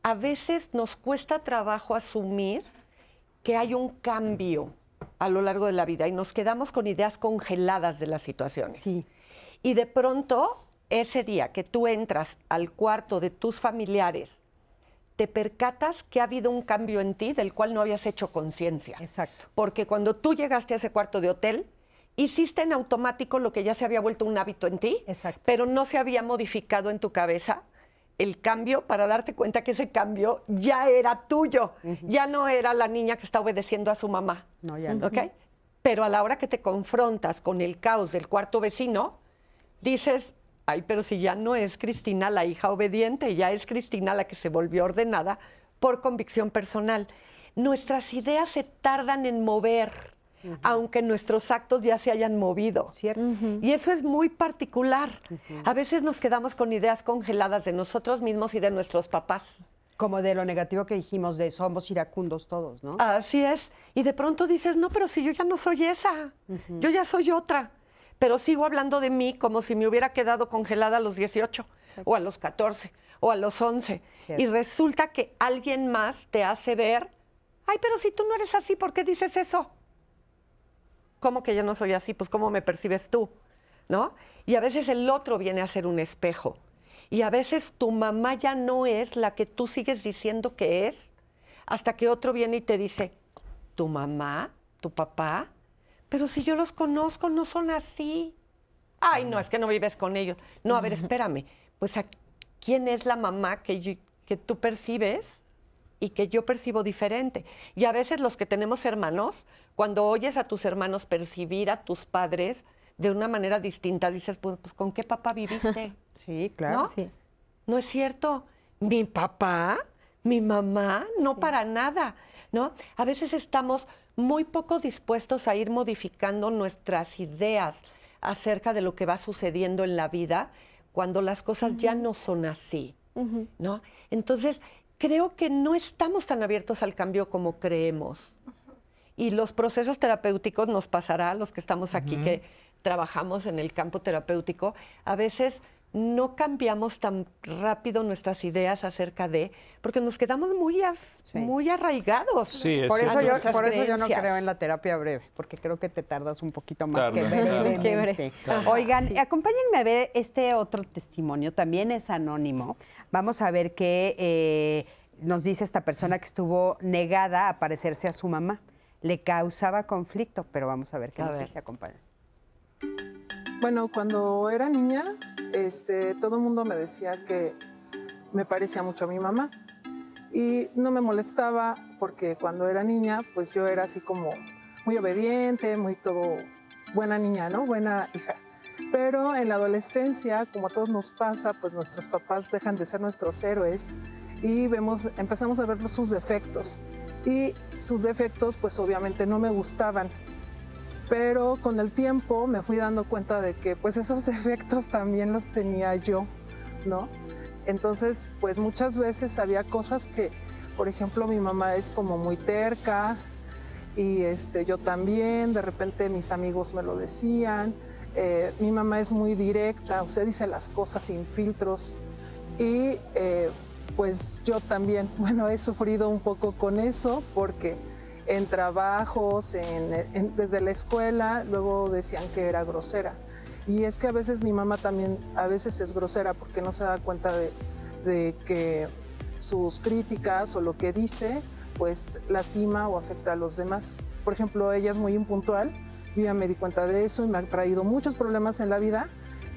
Speaker 5: a veces nos cuesta trabajo asumir que hay un cambio a lo largo de la vida y nos quedamos con ideas congeladas de las situaciones.
Speaker 2: Sí.
Speaker 5: Y de pronto, ese día que tú entras al cuarto de tus familiares te percatas que ha habido un cambio en ti del cual no habías hecho conciencia.
Speaker 2: Exacto.
Speaker 5: Porque cuando tú llegaste a ese cuarto de hotel, hiciste en automático lo que ya se había vuelto un hábito en ti,
Speaker 2: Exacto.
Speaker 5: pero no se había modificado en tu cabeza el cambio para darte cuenta que ese cambio ya era tuyo, ya no era la niña que está obedeciendo a su mamá.
Speaker 2: No, ya no.
Speaker 5: Pero a la hora que te confrontas con el caos del cuarto vecino, dices, Ay, pero si ya no es Cristina la hija obediente, ya es Cristina la que se volvió ordenada por convicción personal. Nuestras ideas se tardan en mover, aunque nuestros actos ya se hayan movido.
Speaker 2: ¿Cierto?
Speaker 5: Y eso es muy particular. A veces nos quedamos con ideas congeladas de nosotros mismos y de nuestros papás.
Speaker 2: Como de lo negativo que dijimos de somos iracundos todos, ¿no?
Speaker 5: Así es. Y de pronto dices, no, pero si yo ya no soy esa, yo ya soy otra pero sigo hablando de mí como si me hubiera quedado congelada a los 18 o a los 14 o a los 11. Y resulta que alguien más te hace ver, ay, pero si tú no eres así, ¿por qué dices eso? ¿Cómo que yo no soy así? Pues ¿cómo me percibes tú? ¿No? Y a veces el otro viene a ser un espejo. Y a veces tu mamá ya no es la que tú sigues diciendo que es, hasta que otro viene y te dice, tu mamá, tu papá, pero si yo los conozco, no son así. Ay, no, es que no vives con ellos. No, a ver, espérame. Pues, ¿quién es la mamá que, que tú percibes y que yo percibo diferente? Y a veces los que tenemos hermanos, cuando oyes a tus hermanos percibir a tus padres de una manera distinta, dices, pues, pues ¿con qué papá viviste?
Speaker 2: Sí, claro.
Speaker 5: ¿No? Sí. No es cierto. Mi papá, mi mamá, no para nada. ¿No? A veces estamos muy poco dispuestos a ir modificando nuestras ideas acerca de lo que va sucediendo en la vida cuando las cosas ya no son así, ¿no? Entonces, creo que no estamos tan abiertos al cambio como creemos. Y los procesos terapéuticos nos pasará a los que estamos aquí, que trabajamos en el campo terapéutico, a veces no cambiamos tan rápido nuestras ideas acerca de, porque nos quedamos muy, muy arraigados.
Speaker 4: Sí,
Speaker 2: por, eso yo, por eso yo no creo en la terapia breve, porque creo que te tardas un poquito más que breve. Oigan, acompáñenme a ver este otro testimonio, también es anónimo. Vamos a ver qué eh, nos dice esta persona que estuvo negada a parecerse a su mamá. Le causaba conflicto, pero vamos a ver qué nos dice. Acompaña.
Speaker 9: Bueno, cuando era niña, este, todo el mundo me decía que me parecía mucho a mi mamá. Y no me molestaba porque cuando era niña, pues yo era así como muy obediente, muy todo buena niña, ¿no? Buena hija. Pero en la adolescencia, como a todos nos pasa, pues nuestros papás dejan de ser nuestros héroes y vemos, empezamos a ver sus defectos. Y sus defectos, pues obviamente no me gustaban pero con el tiempo me fui dando cuenta de que pues esos defectos también los tenía yo, ¿no? Entonces, pues muchas veces había cosas que, por ejemplo, mi mamá es como muy terca y este, yo también, de repente mis amigos me lo decían, eh, mi mamá es muy directa, sea, dice las cosas sin filtros y eh, pues yo también, bueno, he sufrido un poco con eso porque en trabajos, desde la escuela, luego decían que era grosera. Y es que a veces mi mamá también, a veces es grosera porque no se da cuenta de, que sus críticas o lo que dice, pues lastima o afecta a los demás. Por ejemplo, ella es muy impuntual, yo ya me di cuenta de eso y me ha traído muchos problemas en la vida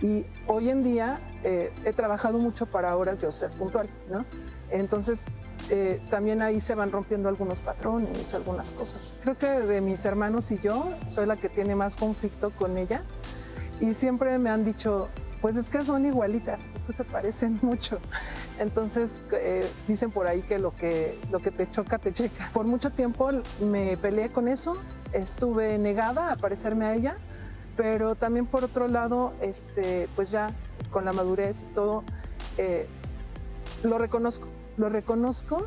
Speaker 9: y hoy en día eh, he trabajado mucho para ahora yo ser puntual, ¿no? Entonces, eh, también ahí se van rompiendo algunos patrones, algunas cosas. Creo que de mis hermanos y yo, soy la que tiene más conflicto con ella. Y siempre me han dicho, pues es que son igualitas, es que se parecen mucho. Entonces eh, dicen por ahí que lo, que lo que te choca, te checa. Por mucho tiempo me peleé con eso, estuve negada a parecerme a ella, pero también por otro lado, este, pues ya con la madurez y todo, eh, lo reconozco, lo reconozco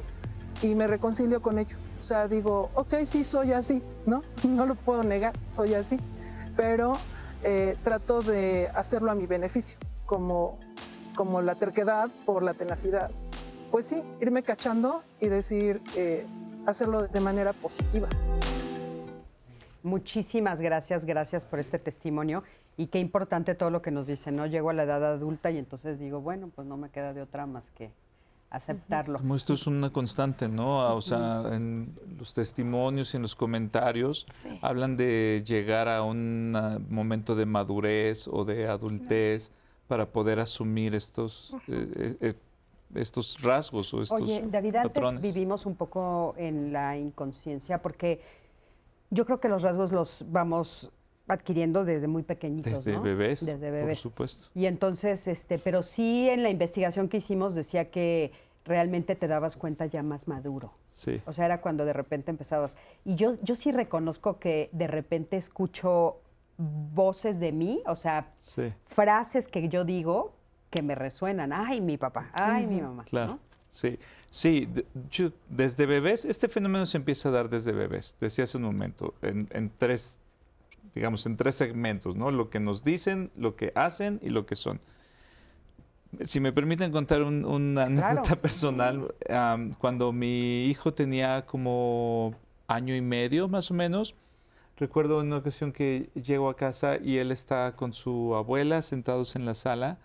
Speaker 9: y me reconcilio con ello. O sea, digo, ok, sí, soy así, ¿no? No lo puedo negar, soy así, pero eh, trato de hacerlo a mi beneficio, como, como la terquedad por la tenacidad. Pues sí, irme cachando y decir, eh, hacerlo de manera positiva.
Speaker 2: Muchísimas gracias, gracias por este testimonio y qué importante todo lo que nos dice, ¿no? Llego a la edad adulta y entonces digo, bueno, pues no me queda de otra más que aceptarlo.
Speaker 4: Como esto es una constante, ¿no? O sea, en los testimonios y en los comentarios hablan de llegar a un momento de madurez o de adultez para poder asumir estos, eh, eh, eh, estos rasgos o estos
Speaker 2: Oye, David, antes vivimos un poco en la inconsciencia porque yo creo que los rasgos los vamos adquiriendo desde muy pequeñitos,
Speaker 4: desde bebés,
Speaker 2: desde bebés,
Speaker 4: por supuesto.
Speaker 2: Y entonces, este, pero sí en la investigación que hicimos decía que realmente te dabas cuenta ya más maduro.
Speaker 4: Sí.
Speaker 2: O sea, era cuando de repente empezabas. Y yo, yo sí reconozco que de repente escucho voces de mí, o sea, frases que yo digo que me resuenan. Ay, mi papá, ay, mi mamá.
Speaker 4: Claro. Sí, sí, desde bebés, este fenómeno se empieza a dar desde bebés, desde hace un momento, en, tres, digamos, en tres segmentos, ¿no? Lo que nos dicen, lo que hacen y lo que son. Si me permiten contar una anécdota personal, cuando mi hijo tenía como año y medio más o menos, recuerdo una ocasión que llego a casa y él está con su abuela sentados en la sala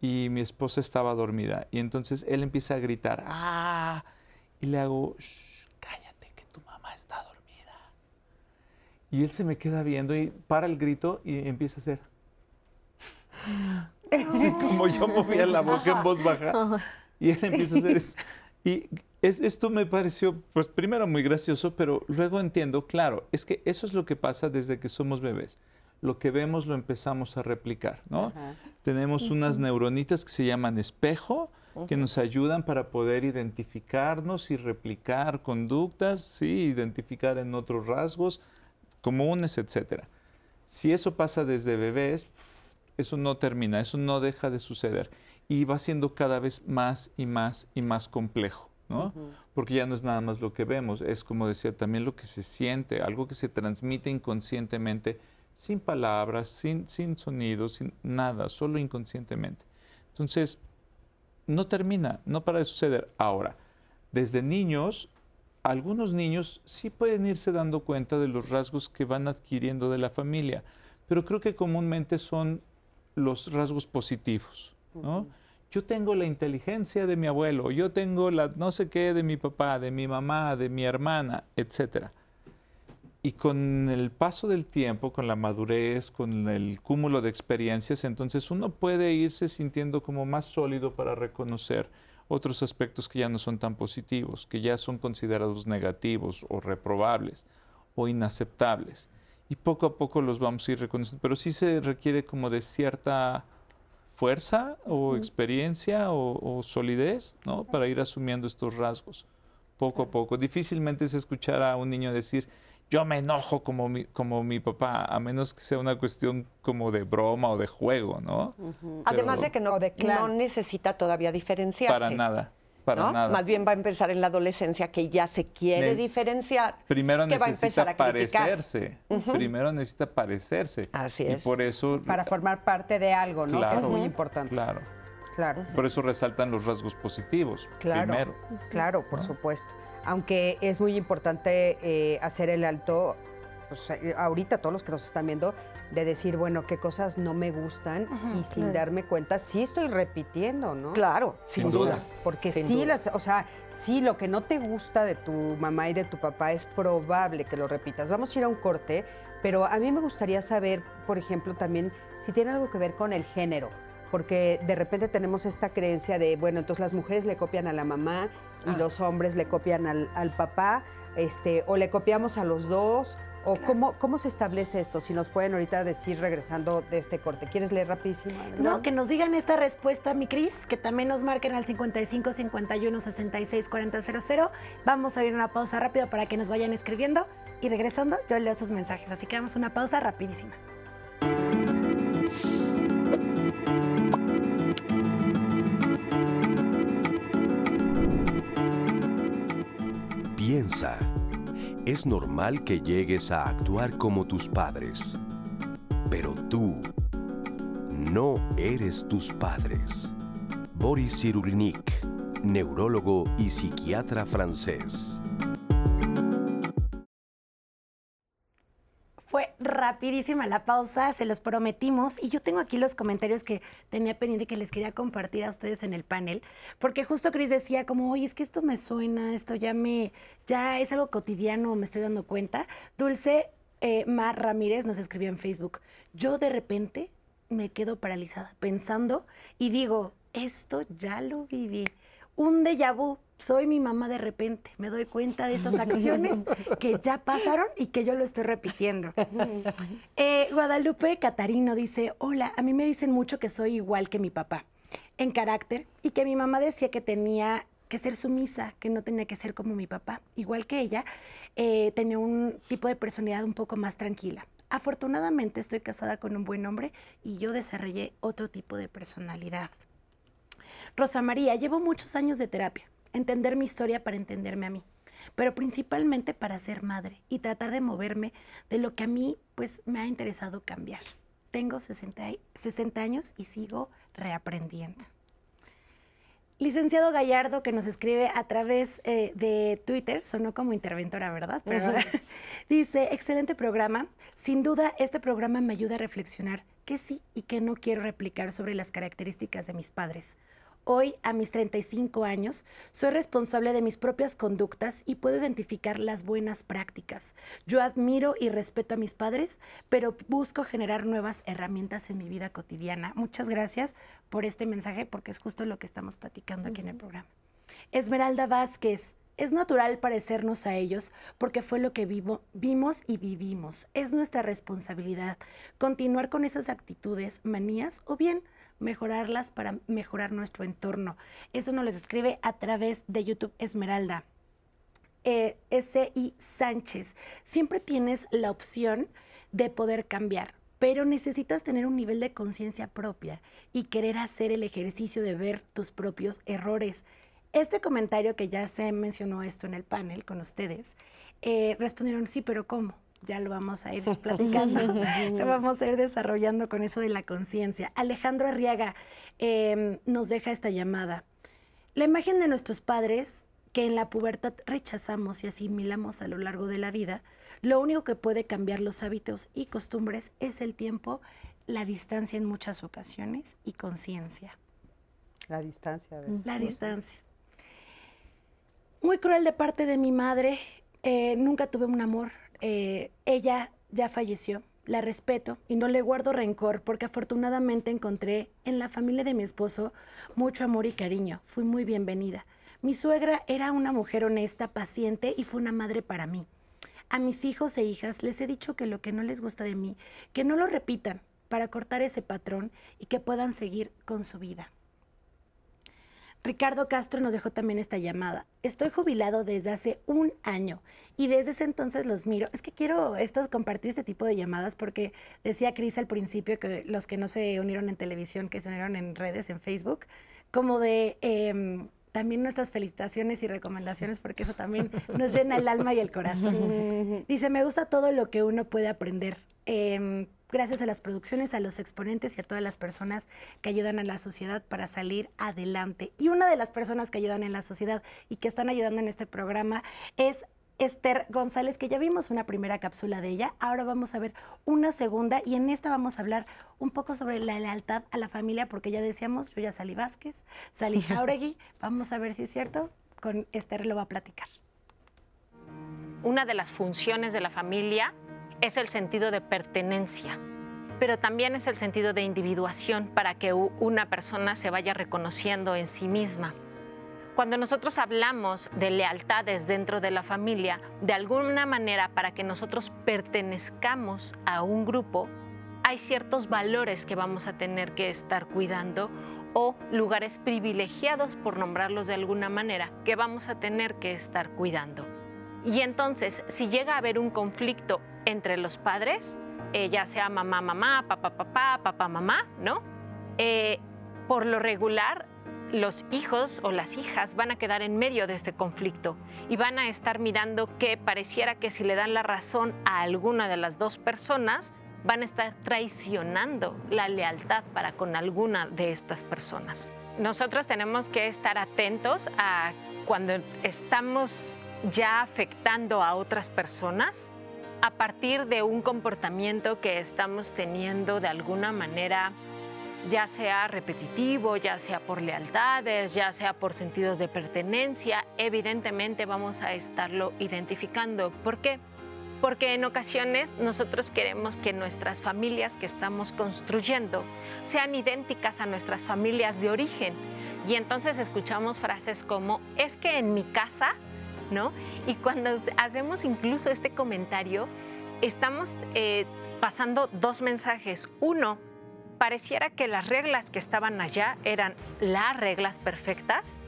Speaker 4: y mi esposa estaba dormida. Y entonces él empieza a gritar, ¡ah! Y le hago, cállate, que tu mamá está dormida. Y él se me queda viendo y para el grito y empieza a hacer. Así como yo movía la boca en voz baja. Y él empieza a hacer eso. Y esto me pareció, pues primero muy gracioso, pero luego entiendo, claro, es que eso es lo que pasa desde que somos bebés lo que vemos lo empezamos a replicar, ¿no? Tenemos unas neuronitas que se llaman espejo, que nos ayudan para poder identificarnos y replicar conductas, sí, identificar en otros rasgos comunes, etcétera. Si eso pasa desde bebés, eso no termina, eso no deja de suceder y va siendo cada vez más y más y más complejo, ¿no? Porque ya no es nada más lo que vemos, es como decía también lo que se siente, algo que se transmite inconscientemente sin palabras, sin, sin sonidos, sin nada, solo inconscientemente. Entonces, no termina, no para de suceder. Ahora, desde niños, algunos niños sí pueden irse dando cuenta de los rasgos que van adquiriendo de la familia, pero creo que comúnmente son los rasgos positivos, ¿no? Yo tengo la inteligencia de mi abuelo, yo tengo la no sé qué de mi papá, de mi mamá, de mi hermana, etcétera. Y con el paso del tiempo, con la madurez, con el cúmulo de experiencias, entonces uno puede irse sintiendo como más sólido para reconocer otros aspectos que ya no son tan positivos, que ya son considerados negativos o reprobables o inaceptables. Y poco a poco los vamos a ir reconociendo, pero sí se requiere como de cierta fuerza o experiencia o, solidez, ¿no? Para ir asumiendo estos rasgos, poco a poco. Difícilmente es escuchar a un niño decir, yo me enojo como mi, como mi papá, a menos que sea una cuestión como de broma o de juego, ¿no?
Speaker 5: Además de que no, no, necesita todavía diferenciarse.
Speaker 4: Para nada. Para nada.
Speaker 5: Más bien va a empezar en la adolescencia que ya se quiere diferenciar.
Speaker 4: Primero necesita parecerse. Primero necesita parecerse.
Speaker 5: Así es.
Speaker 4: Y por eso.
Speaker 2: Para formar parte de algo, ¿no? que es muy importante.
Speaker 4: Claro.
Speaker 2: Claro.
Speaker 4: Por eso resaltan los rasgos positivos.
Speaker 2: Claro.
Speaker 4: Primero.
Speaker 2: Claro, por supuesto aunque es muy importante eh, hacer el alto, pues, eh, ahorita todos los que nos están viendo, de decir, bueno, qué cosas no me gustan y sin darme cuenta, sí estoy repitiendo, ¿no?
Speaker 5: Claro, sin, duda.
Speaker 2: Porque sí, las, o sea, sí, lo que no te gusta de tu mamá y de tu papá es probable que lo repitas. Vamos a ir a un corte, pero a mí me gustaría saber, por ejemplo, también si tiene algo que ver con el género. Porque de repente tenemos esta creencia de, bueno, entonces las mujeres le copian a la mamá y ah. los hombres le copian al, al papá, este, o le copiamos a los dos, ¿O cómo, cómo se establece esto? Si nos pueden ahorita decir regresando de este corte. ¿Quieres leer rapidísimo?
Speaker 3: No, que nos digan esta respuesta, mi Cris, que también nos marquen al 55 51 66 40 00. Vamos a ir a una pausa rápida para que nos vayan escribiendo y regresando yo leo sus mensajes. Así que vamos a una pausa rapidísima.
Speaker 1: Piensa es normal que llegues a actuar como tus padres, pero tú no eres tus padres. Boris Cyrulnik, neurólogo y psiquiatra francés.
Speaker 3: Fue rapidísima la pausa, se los prometimos y yo tengo aquí los comentarios que tenía pendiente que les quería compartir a ustedes en el panel, porque justo Cris decía como, oye, es que esto me suena, esto ya me, ya es algo cotidiano, me estoy dando cuenta. Dulce eh, Mar Ramírez nos escribió en Facebook, yo de repente me quedo paralizada pensando y digo, esto ya lo viví. Un déjà vu, soy mi mamá de repente, me doy cuenta de estas acciones que ya pasaron y que yo lo estoy repitiendo. Eh, Guadalupe Catarino dice, hola, a mí me dicen mucho que soy igual que mi papá en carácter y que mi mamá decía que tenía que ser sumisa, que no tenía que ser como mi papá. Igual que ella, eh, tenía un tipo de personalidad un poco más tranquila. Afortunadamente estoy casada con un buen hombre y yo desarrollé otro tipo de personalidad. Rosa María, llevo muchos años de terapia entender mi historia para entenderme a mí, pero principalmente para ser madre y tratar de moverme de lo que a mí pues me ha interesado cambiar. Tengo 60, 60 años y sigo reaprendiendo. Licenciado Gallardo, que nos escribe a través eh, de Twitter, sonó como interventora, ¿verdad? dice, excelente programa. Sin duda, este programa me ayuda a reflexionar qué sí y qué no quiero replicar sobre las características de mis padres. Hoy, a mis 35 años, soy responsable de mis propias conductas y puedo identificar las buenas prácticas. Yo admiro y respeto a mis padres, pero busco generar nuevas herramientas en mi vida cotidiana. Muchas gracias por este mensaje porque es justo lo que estamos platicando aquí en el programa. Esmeralda Vázquez. Es natural parecernos a ellos porque fue lo que vivo, vimos y vivimos. Es nuestra responsabilidad continuar con esas actitudes, manías o bien mejorarlas para mejorar nuestro entorno. Eso nos les escribe a través de YouTube Esmeralda. Eh, S.I. Sánchez, siempre tienes la opción de poder cambiar, pero necesitas tener un nivel de conciencia propia y querer hacer el ejercicio de ver tus propios errores. Este comentario que ya se mencionó esto en el panel con ustedes, eh, respondieron, sí, pero ¿cómo? Ya lo vamos a ir platicando, lo vamos a ir desarrollando con eso de la conciencia. Alejandro Arriaga em, nos deja esta llamada. La imagen de nuestros padres, que en la pubertad rechazamos y asimilamos a lo largo de la vida, lo único que puede cambiar los hábitos y costumbres es el tiempo, la distancia en muchas ocasiones y conciencia.
Speaker 2: La distancia.
Speaker 3: La distancia. Muy cruel de parte de mi madre. Eh, nunca tuve un amor eh, ella ya falleció, la respeto y no le guardo rencor porque afortunadamente encontré en la familia de mi esposo mucho amor y cariño. Fui muy bienvenida. Mi suegra era una mujer honesta, paciente y fue una madre para mí. A mis hijos e hijas les he dicho que lo que no les gusta de mí, que no lo repitan para cortar ese patrón y que puedan seguir con su vida. Ricardo Castro nos dejó también esta llamada. Estoy jubilado desde hace un año y desde ese entonces los miro. Es que quiero estos, compartir este tipo de llamadas porque decía Cris al principio que los que no se unieron en televisión, que se unieron en redes, en Facebook, como de em, también nuestras felicitaciones y recomendaciones porque eso también nos llena el alma y el corazón. Dice, me gusta todo lo que uno puede aprender. Em, gracias a las producciones, a los exponentes y a todas las personas que ayudan a la sociedad para salir adelante. Y una de las personas que ayudan en la sociedad y que están ayudando en este programa es Esther González, que ya vimos una primera cápsula de ella. Ahora vamos a ver una segunda y en esta vamos a hablar un poco sobre la lealtad a la familia, porque ya decíamos, yo ya salí Vázquez, salí Jauregui. Vamos a ver si es cierto. Con Esther lo va a platicar.
Speaker 8: Una de las funciones de la familia es el sentido de pertenencia. pero también es el sentido de individuación para que una persona se vaya reconociendo en sí misma. Cuando nosotros hablamos de lealtades dentro de la familia, de alguna manera para que nosotros pertenezcamos a un grupo, hay ciertos valores que vamos a tener que estar cuidando o lugares privilegiados, por nombrarlos de alguna manera, que vamos a tener que estar cuidando. Y entonces, si llega a haber un conflicto entre los padres, eh, ya sea mamá, mamá, papá, papá, papá, mamá, ¿no? Eh, por lo regular, los hijos o las hijas van a quedar en medio de este conflicto y van a estar mirando que pareciera que si le dan la razón a alguna de las dos personas, van a estar traicionando la lealtad para con alguna de estas personas. Nosotros tenemos que estar atentos a cuando estamos ya afectando a otras personas a partir de un comportamiento que estamos teniendo de alguna manera ya sea repetitivo, ya sea por lealtades, ya sea por sentidos de pertenencia, evidentemente vamos a estarlo identificando. ¿Por qué? Porque en ocasiones nosotros queremos que nuestras familias que estamos construyendo sean idénticas a nuestras familias de origen. Y entonces escuchamos frases como, es que en mi casa, Y cuando hacemos incluso este comentario, estamos eh, pasando dos mensajes. Uno, pareciera que las reglas que estaban allá eran las reglas perfectas.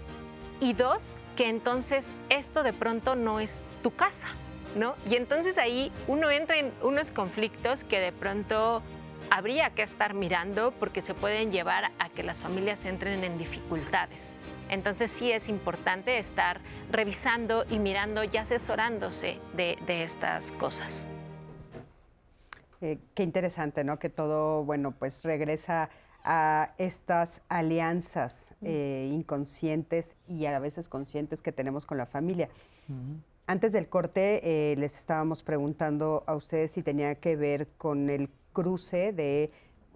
Speaker 8: Y dos, que entonces esto de pronto no es tu casa, ¿no? Y entonces ahí uno entra en unos conflictos que de pronto habría que estar mirando porque se pueden llevar a que las familias entren en dificultades. Entonces sí es importante estar revisando y mirando y asesorándose de, de estas cosas.
Speaker 2: Eh, qué interesante, ¿no? Que todo, bueno, pues regresa a estas alianzas eh, inconscientes y a veces conscientes que tenemos con la familia. Antes del corte eh, les estábamos preguntando a ustedes si tenía que ver con el cruce de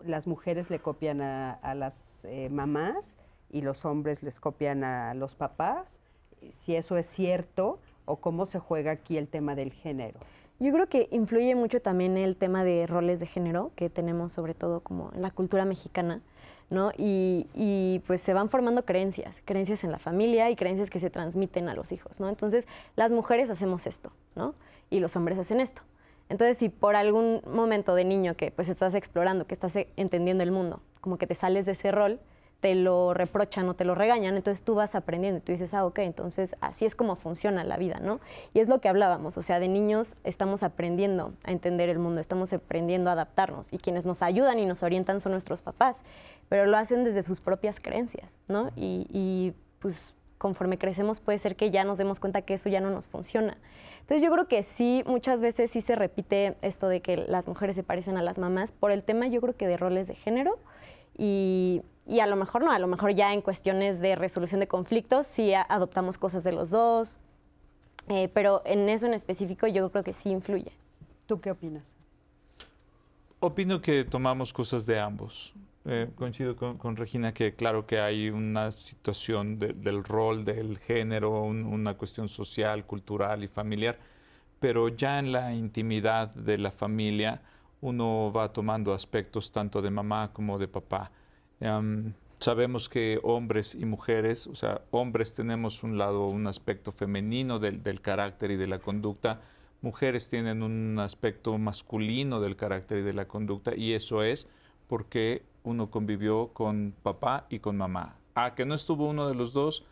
Speaker 2: las mujeres le copian a, a las mamás y los hombres les copian a los papás, si eso es cierto o cómo se juega aquí el tema del género.
Speaker 6: Yo creo que influye mucho también el tema de roles de género que tenemos sobre todo como en la cultura mexicana, ¿no? Y, pues se van formando creencias, creencias en la familia y creencias que se transmiten a los hijos, ¿no? Entonces las mujeres hacemos esto, ¿no? Y los hombres hacen esto. Entonces si por algún momento de niño que pues estás explorando, que estás entendiendo el mundo, como que te sales de ese rol, te lo reprochan o te lo regañan, entonces tú vas aprendiendo y tú dices, ah, ok, entonces así es como funciona la vida, ¿no? Y es lo que hablábamos, o sea, de niños estamos aprendiendo a entender el mundo, estamos aprendiendo a adaptarnos y quienes nos ayudan y nos orientan son nuestros papás, pero lo hacen desde sus propias creencias, ¿no? Y, y pues conforme crecemos puede ser que ya nos demos cuenta que eso ya no nos funciona. Entonces yo creo que sí, muchas veces sí se repite esto de que las mujeres se parecen a las mamás por el tema yo creo que de roles de género y y a lo mejor no, a lo mejor ya en cuestiones de resolución de conflictos sí adoptamos cosas de los dos, eh, pero en eso en específico yo creo que sí influye.
Speaker 2: ¿Tú qué opinas?
Speaker 4: Opino que tomamos cosas de ambos. Eh, coincido con, Regina que claro que hay una situación del rol, del género, una cuestión social, cultural y familiar, pero ya en la intimidad de la familia uno va tomando aspectos tanto de mamá como de papá sabemos que hombres y mujeres, o sea, hombres tenemos un lado, un aspecto femenino del, del, carácter y de la conducta, mujeres tienen un aspecto masculino del carácter y de la conducta, y eso es porque uno convivió con papá y con mamá. Ah, que no estuvo uno de los dos,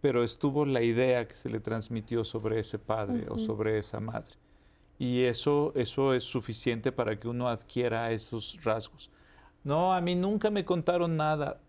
Speaker 4: pero estuvo la idea que se le transmitió sobre ese padre o sobre esa madre. Y eso, eso es suficiente para que uno adquiera esos rasgos. No, a mí nunca me contaron nada.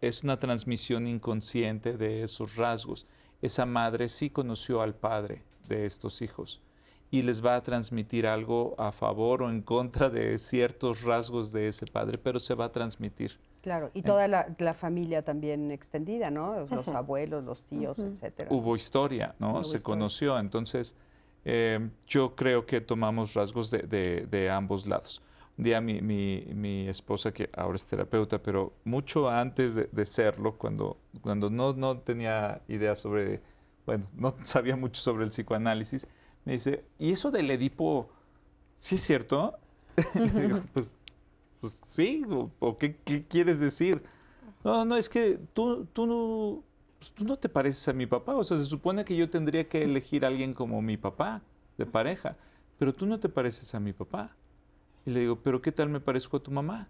Speaker 4: es una transmisión inconsciente de esos rasgos. Esa madre sí conoció al padre de estos hijos y les va a transmitir algo a favor o en contra de ciertos rasgos de ese padre, pero se va a transmitir.
Speaker 2: Claro, y toda la, familia también extendida, ¿no? Los abuelos, los tíos, etcétera.
Speaker 4: Hubo historia, ¿no? se conoció. Entonces, eh, yo creo que tomamos rasgos de ambos lados. Un día mi, mi, esposa, que ahora es terapeuta, pero mucho antes de, serlo, cuando, cuando no, no tenía idea sobre, bueno, no sabía mucho sobre el psicoanálisis, me dice, ¿y eso del Edipo, sí es cierto? y digo, pues pues sí, o, ¿qué, quieres decir? No, no, es que tú, tú, no, pues, tú no te pareces a mi papá. O sea, se supone que yo tendría que elegir a alguien como mi papá, de pareja, pero tú no te pareces a mi papá. Y le digo, pero ¿qué tal me parezco a tu mamá?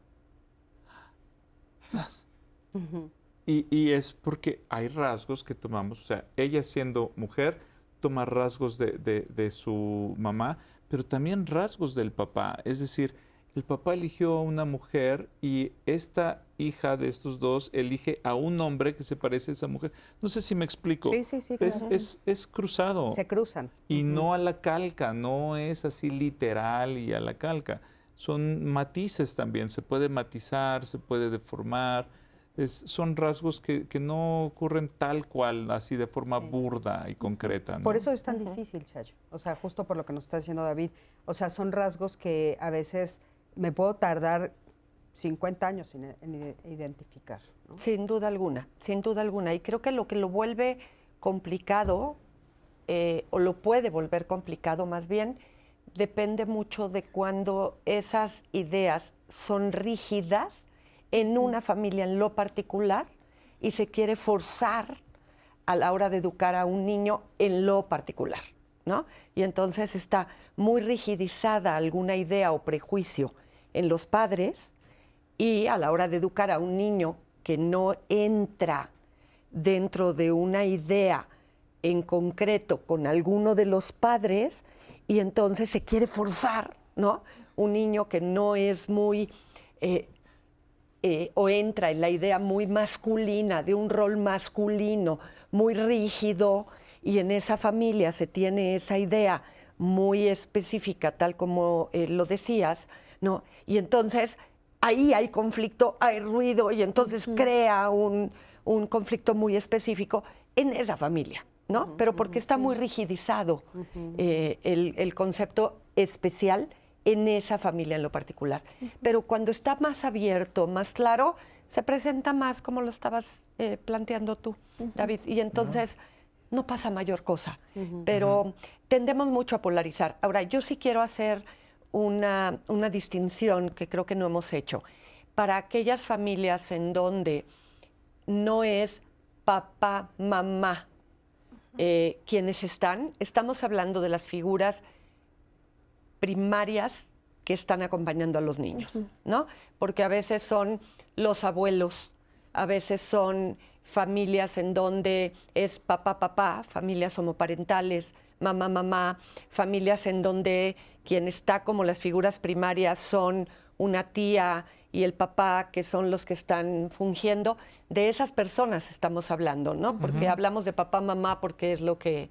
Speaker 4: y, y, es porque hay rasgos que tomamos, o sea, ella siendo mujer toma rasgos de, de, de su mamá, pero también rasgos del papá. Es decir, el papá eligió a una mujer y esta hija de estos dos elige a un hombre que se parece a esa mujer. No sé si me explico.
Speaker 2: Sí, sí, sí.
Speaker 4: Es, es, cruzado.
Speaker 2: Se cruzan.
Speaker 4: Y no a la calca, no es así literal y a la calca. Son matices también, se puede matizar, se puede deformar. Es, son rasgos que, que, no ocurren tal cual, así de forma burda y concreta.
Speaker 2: Por eso es tan difícil, Chacho. O sea, justo por lo que nos está diciendo David. O sea, son rasgos que a veces me puedo tardar 50 años en, identificar.
Speaker 5: Sin duda alguna, sin duda alguna. Y creo que lo que lo vuelve complicado, eh, o lo puede volver complicado más bien, depende mucho de cuando esas ideas son rígidas en una familia en lo particular y se quiere forzar a la hora de educar a un niño en lo particular. ¿no? Y entonces está muy rigidizada alguna idea o prejuicio en los padres y a la hora de educar a un niño que no entra dentro de una idea en concreto con alguno de los padres y entonces se quiere forzar, ¿no? Un niño que no es muy eh, eh, o entra en la idea muy masculina, de un rol masculino, muy rígido, y en esa familia se tiene esa idea muy específica, tal como eh, lo decías, ¿no? Y entonces ahí hay conflicto, hay ruido y entonces crea un, conflicto muy específico en esa familia, ¿no? Pero porque está muy rigidizado eh, el, concepto especial en esa familia en lo particular. Pero cuando está más abierto, más claro, se presenta más como lo estabas eh, planteando tú, David. Y entonces no pasa mayor cosa. Pero tendemos mucho a polarizar. Ahora, yo sí quiero hacer una, distinción que creo que no hemos hecho. Para aquellas familias en donde no es papá, mamá eh, quienes están, estamos hablando de las figuras primarias que están acompañando a los niños, ¿no? Porque a veces son los abuelos, a veces son familias en donde es papá, papá, familias homoparentales, mamá, mamá, familias en donde quien está como las figuras primarias son una tía y el papá, que son los que están fungiendo, de esas personas estamos hablando, ¿no? Porque hablamos de papá, mamá, porque es lo que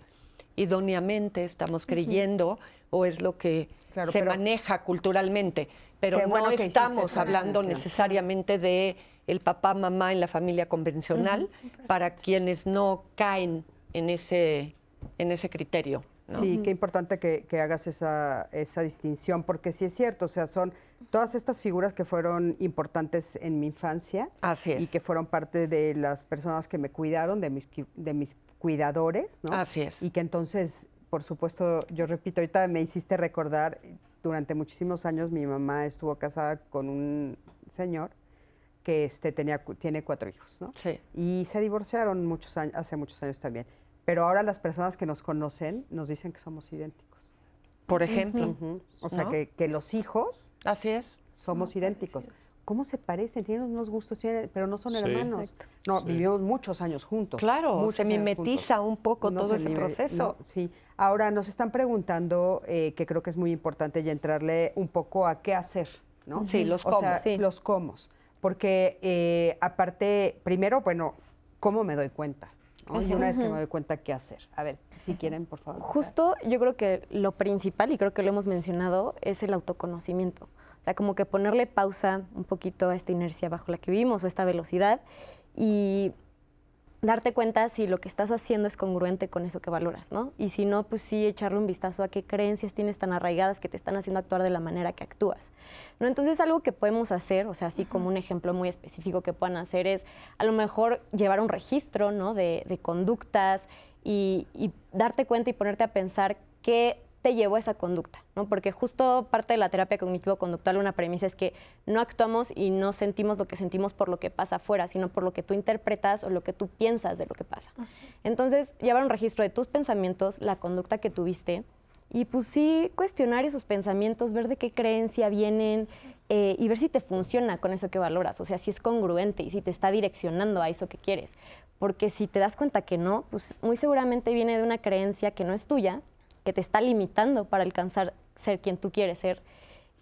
Speaker 5: idóneamente estamos creyendo o es lo que se maneja culturalmente, pero no estamos hablando necesariamente de el papá, mamá en la familia convencional para quienes no caen en ese en ese criterio.
Speaker 2: Sí, qué importante que, hagas esa, esa, distinción, porque sí es cierto, o sea, son todas estas figuras que fueron importantes en mi infancia
Speaker 5: Así
Speaker 2: y que fueron parte de las personas que me cuidaron, de mis, de mis cuidadores, ¿no?
Speaker 5: Así es.
Speaker 2: Y que entonces, por supuesto, yo repito, ahorita me hiciste recordar, durante muchísimos años mi mamá estuvo casada con un señor que este, tenía, tiene cuatro hijos, ¿no?
Speaker 5: Sí.
Speaker 2: Y se divorciaron muchos años, hace muchos años también. Pero ahora las personas que nos conocen nos dicen que somos idénticos.
Speaker 5: Por ejemplo.
Speaker 2: O sea, que, los hijos.
Speaker 5: Así es.
Speaker 2: Somos idénticos. ¿Cómo se parecen? Tienen unos gustos, pero no son hermanos. No, vivimos muchos años juntos.
Speaker 5: Claro, se mimetiza un poco todo ese proceso.
Speaker 2: sí. Ahora nos están preguntando, eh, que creo que es muy importante, y entrarle un poco a qué hacer, ¿no?
Speaker 5: Sí, los cómo.
Speaker 2: Los cómo. Porque eh, aparte, primero, bueno, ¿cómo me doy cuenta? Y una vez que me doy cuenta, ¿qué hacer? A ver, si quieren, por favor.
Speaker 6: Justo yo creo que lo principal, y creo que lo hemos mencionado, es el autoconocimiento. O sea, como que ponerle pausa un poquito a esta inercia bajo la que vivimos o esta velocidad y darte cuenta si lo que estás haciendo es congruente con eso que valoras, ¿no? Y si no, pues sí echarle un vistazo a qué creencias tienes tan arraigadas que te están haciendo actuar de la manera que actúas. ¿no? Entonces, algo que podemos hacer, o sea, así como un ejemplo muy específico que puedan hacer es a lo mejor llevar un registro, ¿no? De, conductas y, y darte cuenta y ponerte a pensar qué te llevó a esa conducta, ¿no? Porque justo parte de la terapia cognitivo-conductual, una premisa es que no actuamos y no sentimos lo que sentimos por lo que pasa afuera, sino por lo que tú interpretas o lo que tú piensas de lo que pasa. Entonces, llevar un registro de tus pensamientos, la conducta que tuviste, y pues sí cuestionar esos pensamientos, ver de qué creencia vienen eh, y ver si te funciona con eso que valoras, o sea, si es congruente y si te está direccionando a eso que quieres. Porque si te das cuenta que no, pues muy seguramente viene de una creencia que no es tuya, que te está limitando para alcanzar ser quien tú quieres ser.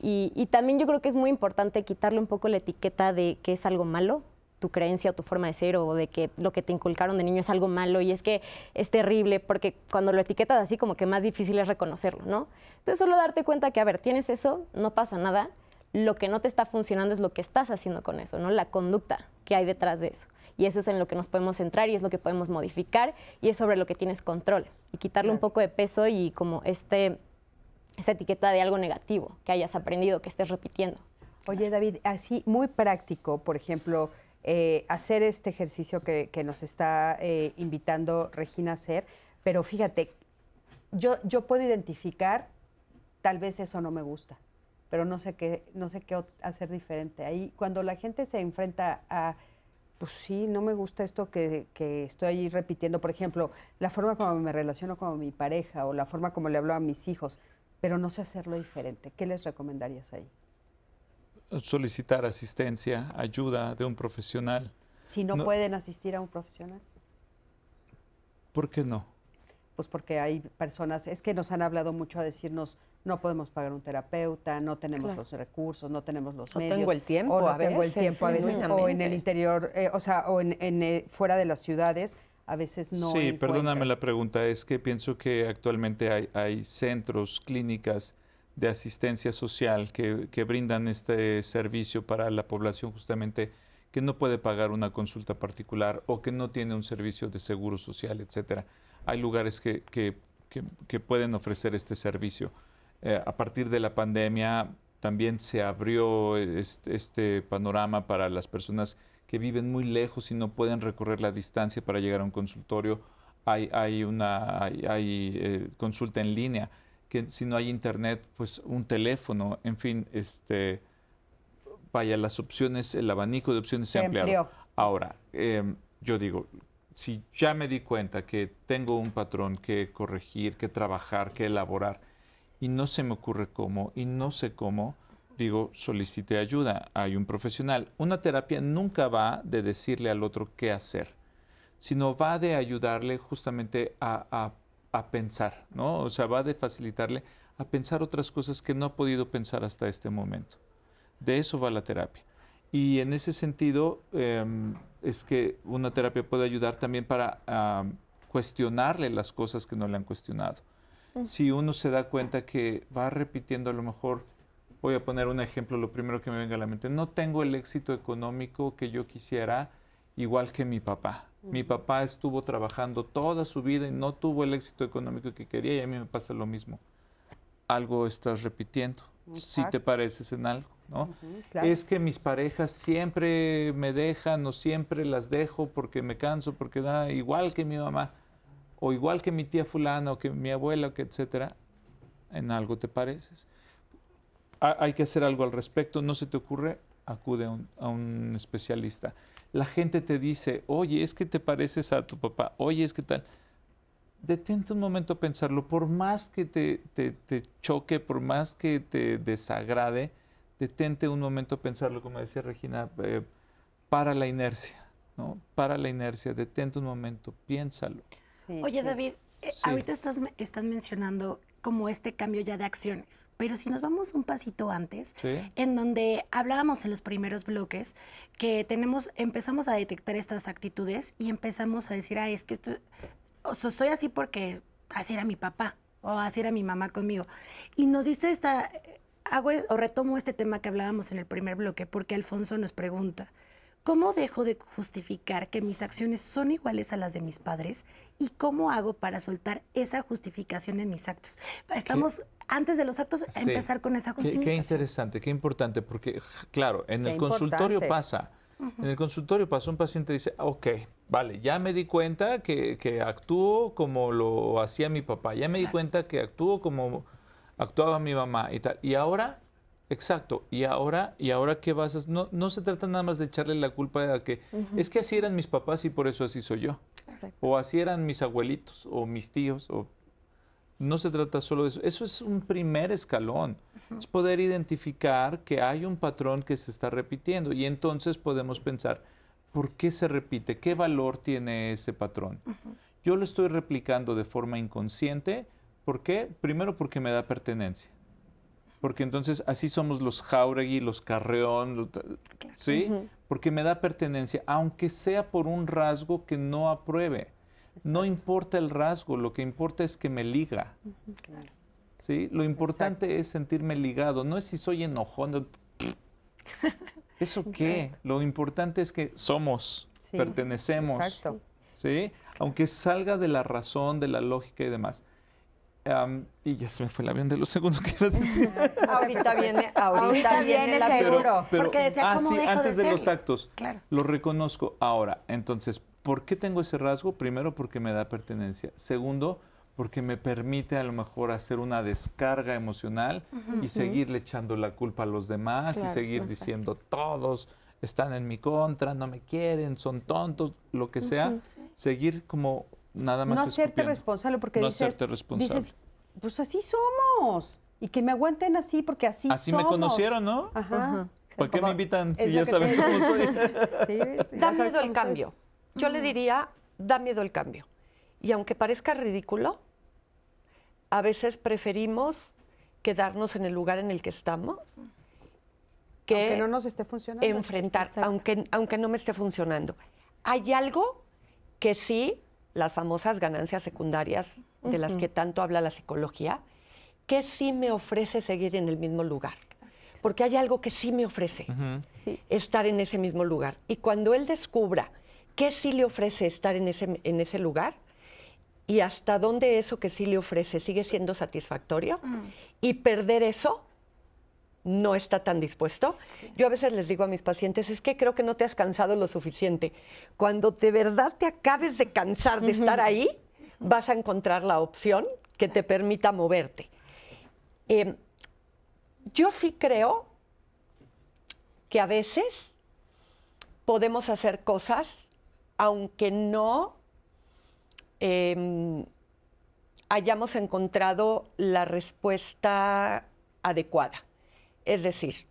Speaker 6: Y, también yo creo que es muy importante quitarle un poco la etiqueta de que es algo malo, tu creencia o tu forma de ser o de que lo que te inculcaron de niño es algo malo y es que es terrible porque cuando lo etiquetas así como que más difícil es reconocerlo, ¿no? Entonces solo darte cuenta que, a ver, tienes eso, no pasa nada, lo que no te está funcionando es lo que estás haciendo con eso, ¿no? La conducta que hay detrás de eso. Y eso es en lo que nos podemos centrar y es lo que podemos modificar y es sobre lo que tienes control. Y quitarle un poco de peso y como este, esa etiqueta de algo negativo que hayas aprendido, que estés repitiendo.
Speaker 2: Oye, David, así muy práctico, por ejemplo, eh, hacer este ejercicio que, nos está eh, invitando Regina a hacer, pero fíjate, yo, yo puedo identificar, tal vez eso no me gusta, pero no sé qué, no sé qué hacer diferente. Ahí, cuando la gente se enfrenta a, pues sí, no me gusta esto que, que estoy ahí repitiendo, por ejemplo, la forma como me relaciono con mi pareja o la forma como le hablo a mis hijos, pero no sé hacerlo diferente. ¿Qué les recomendarías ahí?
Speaker 4: solicitar asistencia, ayuda de un profesional.
Speaker 2: Si no, pueden asistir a un profesional.
Speaker 4: ¿Por qué no?
Speaker 2: Pues porque hay personas, es que nos han hablado mucho a decirnos, no podemos pagar un terapeuta, no tenemos los recursos, no tenemos los medios.
Speaker 5: No tengo el tiempo,
Speaker 2: o no tengo el tiempo a veces, o en el interior, eh, o sea, o en, eh, fuera de las ciudades, a veces no.
Speaker 4: Sí, perdóname la pregunta, es que pienso que actualmente hay, hay centros, clínicas de asistencia social que, que, brindan este servicio para la población justamente que no puede pagar una consulta particular o que no tiene un servicio de seguro social, etcétera. Hay lugares que, que, que pueden ofrecer este servicio. Eh, a partir de la pandemia también se abrió este, este, panorama para las personas que viven muy lejos y no pueden recorrer la distancia para llegar a un consultorio. Hay, hay una hay, hay eh, consulta en línea que si no hay internet, pues un teléfono, en fin, este, vaya, las opciones, el abanico de opciones se, ha ampliado. Ahora, em, yo digo, si ya me di cuenta que tengo un patrón que corregir, que trabajar, que elaborar, y no se me ocurre cómo, y no sé cómo, digo, solicite ayuda. Hay un profesional. Una terapia nunca va de decirle al otro qué hacer, sino va de ayudarle justamente a, a a pensar, ¿no? O sea, va de facilitarle a pensar otras cosas que no ha podido pensar hasta este momento. De eso va la terapia. Y en ese sentido em, es que una terapia puede ayudar también para cuestionarle las cosas que no le han cuestionado. Si uno se da cuenta que va repitiendo a lo mejor, voy a poner un ejemplo, lo primero que me venga a la mente, no tengo el éxito económico que yo quisiera, igual que mi papá. Mi papá estuvo trabajando toda su vida y no tuvo el éxito económico que quería y a mí me pasa lo mismo. Algo estás repitiendo, si te pareces en algo, ¿no? Es que mis parejas siempre me dejan o siempre las dejo porque me canso, porque da igual que mi mamá o igual que mi tía fulana o que mi abuela, que etcétera, en algo te pareces. hay que hacer algo al respecto, no se te ocurre, acude a un especialista la gente te dice, oye, es que te pareces a tu papá, oye, es que tal. Detente un momento a pensarlo, por más que te, te, choque, por más que te desagrade, detente un momento a pensarlo, como decía Regina, eh, para la inercia, ¿no? Para la inercia, detente un momento, piénsalo.
Speaker 3: Oye, David, eh, ahorita estás, estás mencionando como este cambio ya de acciones. Pero si nos vamos un pasito antes, en donde hablábamos en los primeros bloques que tenemos, empezamos a detectar estas actitudes y empezamos a decir, ah, es que esto, o soy así porque así era mi papá o así era mi mamá conmigo. Y nos dice esta, hago o retomo este tema que hablábamos en el primer bloque porque Alfonso nos pregunta, ¿Cómo dejo de justificar que mis acciones son iguales a las de mis padres? ¿Y cómo hago para soltar esa justificación en mis actos? Estamos antes de los actos a empezar con esa justificación.
Speaker 4: Qué, interesante, qué importante, porque claro, en el consultorio pasa, en el consultorio pasa, un paciente dice, ok, Vale, ya me di cuenta que, que actúo como lo hacía mi papá, ya me di cuenta que actúo como actuaba mi mamá y tal. Y ahora, exacto, y ahora, y ahora qué vas a hacer? No, no se trata nada más de echarle la culpa a que es que así eran mis papás y por eso así soy yo. O así eran mis abuelitos o mis tíos. O... No se trata solo de eso. Eso es un primer escalón. Es poder identificar que hay un patrón que se está repitiendo y entonces podemos pensar, ¿por qué se repite? ¿Qué valor tiene ese patrón? Yo lo estoy replicando de forma inconsciente. ¿Por qué? Primero porque me da pertenencia. Porque entonces así somos los Jauregui, los Carreón, ¿sí? Porque me da pertenencia, aunque sea por un rasgo que no apruebe. No importa el rasgo, lo que importa es que me liga. ¿Sí? Lo importante es sentirme ligado, no es si soy enojón. ¿Eso qué? Lo importante es que somos, pertenecemos. Exacto. ¿Sí? Aunque salga de la razón, de la lógica y demás. Y ya se me fue el avión de los segundos que iba a decir.
Speaker 5: ahorita viene, ahorita, viene, el
Speaker 2: seguro.
Speaker 4: Pero, ah, sí, antes de, los actos. Claro. Lo reconozco. Ahora, entonces, ¿por qué tengo ese rasgo? Primero, porque me da pertenencia. Segundo, porque me permite a lo mejor hacer una descarga emocional y seguirle echando la culpa a los demás y seguir diciendo todos están en mi contra, no me quieren, son tontos, lo que sea, seguir como nada más.
Speaker 2: No hacerte responsable porque
Speaker 4: no
Speaker 2: dices,
Speaker 4: hacerte responsable.
Speaker 2: pues así somos y que me aguanten así porque así,
Speaker 4: así me conocieron, ¿no? Ajá. ¿Para qué me invitan si ya saben cómo soy?
Speaker 5: da miedo el cambio. Yo le diría, da miedo el cambio. Y aunque parezca ridículo, a veces preferimos quedarnos en el lugar en el que estamos que
Speaker 2: aunque no nos esté funcionando.
Speaker 5: Enfrentar, aunque, aunque no me esté funcionando. Hay algo que sí, las famosas ganancias secundarias de las que tanto habla la psicología, que sí me ofrece seguir en el mismo lugar. Porque hay algo que sí me ofrece, estar en ese mismo lugar. Y cuando él descubra qué sí le ofrece estar en ese, en ese lugar, y hasta dónde eso que sí le ofrece sigue siendo satisfactorio y perder eso no está tan dispuesto. Yo a veces les digo a mis pacientes, es que creo que no te has cansado lo suficiente. Cuando de verdad te acabes de cansar de estar ahí, vas a encontrar la opción que te permita moverte. Em, yo sí creo que a veces podemos hacer cosas aunque no Em, hayamos encontrado la respuesta adecuada. Es decir,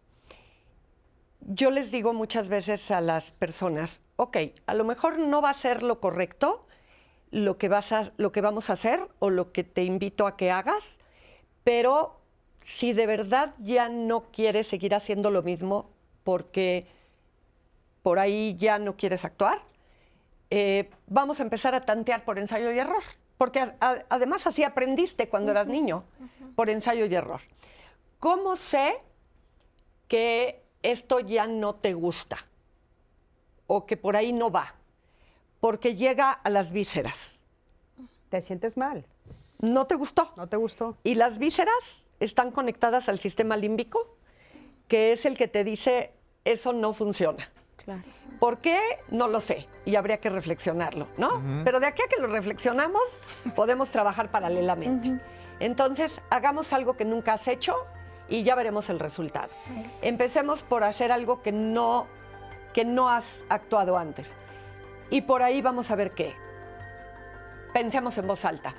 Speaker 5: yo les digo muchas veces a las personas, ok, a lo mejor no va a ser lo correcto lo que, vas a, lo que vamos a hacer o lo que te invito a que hagas, pero si de verdad ya no quieres seguir haciendo lo mismo porque por ahí ya no quieres actuar, eh, vamos a empezar a tantear por ensayo y error, porque además así aprendiste cuando eras niño, por ensayo y error. ¿Cómo sé que esto ya no te gusta o que por ahí no va? Porque llega a las vísceras.
Speaker 2: Te sientes mal.
Speaker 5: ¿No te gustó?
Speaker 2: No te gustó.
Speaker 5: Y las vísceras están conectadas al sistema límbico, que es el que te dice, eso no funciona. Claro. ¿Por qué? No lo sé y habría que reflexionarlo, ¿no? Pero de aquí a que lo reflexionamos, podemos trabajar paralelamente. Entonces, hagamos algo que nunca has hecho y ya veremos el resultado. Empecemos por hacer algo que no, que no has actuado antes. Y por ahí vamos a ver qué. Pensemos en voz alta.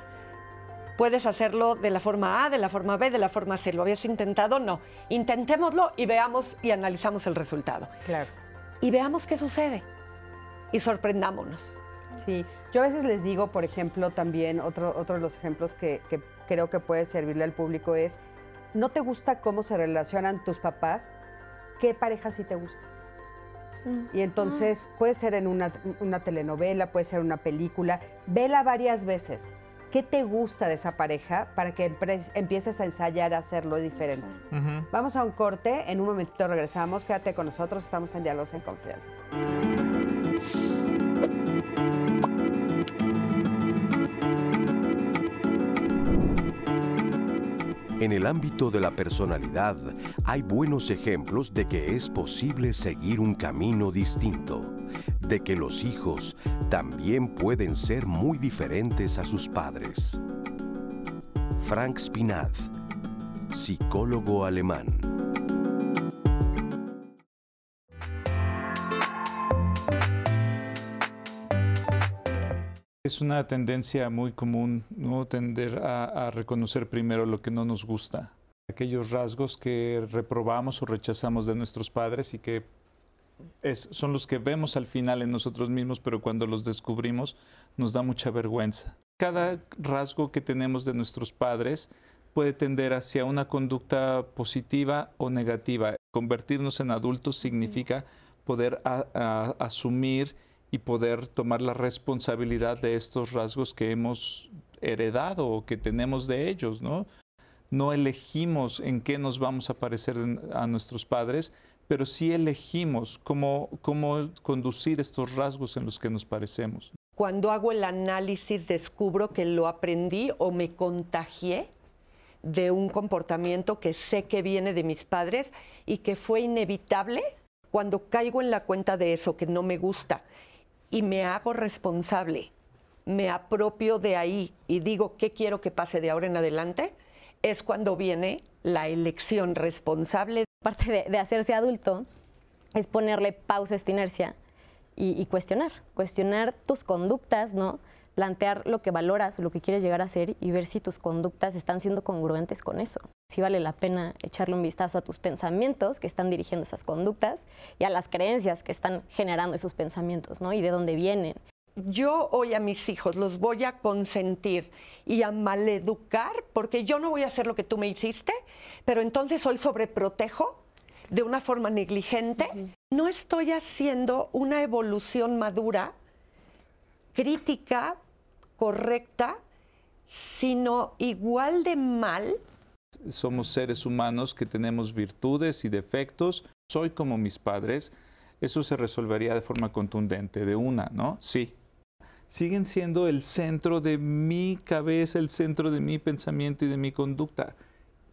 Speaker 5: Puedes hacerlo de la forma A, de la forma B, de la forma C. ¿Lo habías intentado? No. Intentémoslo y veamos y analizamos el resultado.
Speaker 2: Claro
Speaker 5: y veamos qué sucede y sorprendámonos.
Speaker 2: Sí, yo a veces les digo, por ejemplo, también otro, otro de los ejemplos que, creo que puede servirle al público es, ¿no te gusta cómo se relacionan tus papás? ¿Qué pareja sí te gusta? Mm. Y entonces puede ser en una, una, telenovela, puede ser una película, vela varias veces. ¿Qué te gusta de esa pareja para que empieces a ensayar a hacerlo diferente? Vamos a un corte, en un momentito regresamos, quédate con nosotros, estamos en Diálogos en Confianza.
Speaker 1: En el ámbito de la personalidad hay buenos ejemplos de que es posible seguir un camino distinto, de que los hijos también pueden ser muy diferentes a sus padres. Frank Spinaz, psicólogo alemán.
Speaker 4: Es una tendencia muy común, ¿no? Tender a, reconocer primero lo que no nos gusta. Aquellos rasgos que reprobamos o rechazamos de nuestros padres y que son los que vemos al final en nosotros mismos, pero cuando los descubrimos nos da mucha vergüenza. Cada rasgo que tenemos de nuestros padres puede tender hacia una conducta positiva o negativa. Convertirnos en adultos significa poder asumir y poder tomar la responsabilidad de estos rasgos que hemos heredado o que tenemos de ellos, ¿no? No elegimos en qué nos vamos a parecer a nuestros padres, pero sí elegimos cómo, cómo conducir estos rasgos en los que nos parecemos.
Speaker 5: Cuando hago el análisis descubro que lo aprendí o me contagié de un comportamiento que sé que viene de mis padres y que fue inevitable cuando caigo en la cuenta de eso que no me gusta y me hago responsable, me apropio de ahí y digo qué quiero que pase de ahora en adelante, es cuando viene la elección responsable.
Speaker 6: Parte de, hacerse adulto es ponerle pausa a esta inercia y, y, cuestionar, cuestionar tus conductas, ¿no? Plantear lo que valoras lo que quieres llegar a ser y ver si tus conductas están siendo congruentes con eso. Si vale la pena echarle un vistazo a tus pensamientos que están dirigiendo esas conductas y a las creencias que están generando esos pensamientos, ¿no? Y de dónde vienen
Speaker 5: yo hoy a mis hijos los voy a consentir y a maleducar porque yo no voy a hacer lo que tú me hiciste, pero entonces hoy sobreprotejo de una forma negligente, no estoy haciendo una evolución madura, crítica, correcta, sino igual de mal.
Speaker 4: Somos seres humanos que tenemos virtudes y defectos. Soy como mis padres. Eso se resolvería de forma contundente, de una, ¿no? Sí, siguen siendo el centro de mi cabeza, el centro de mi pensamiento y de mi conducta,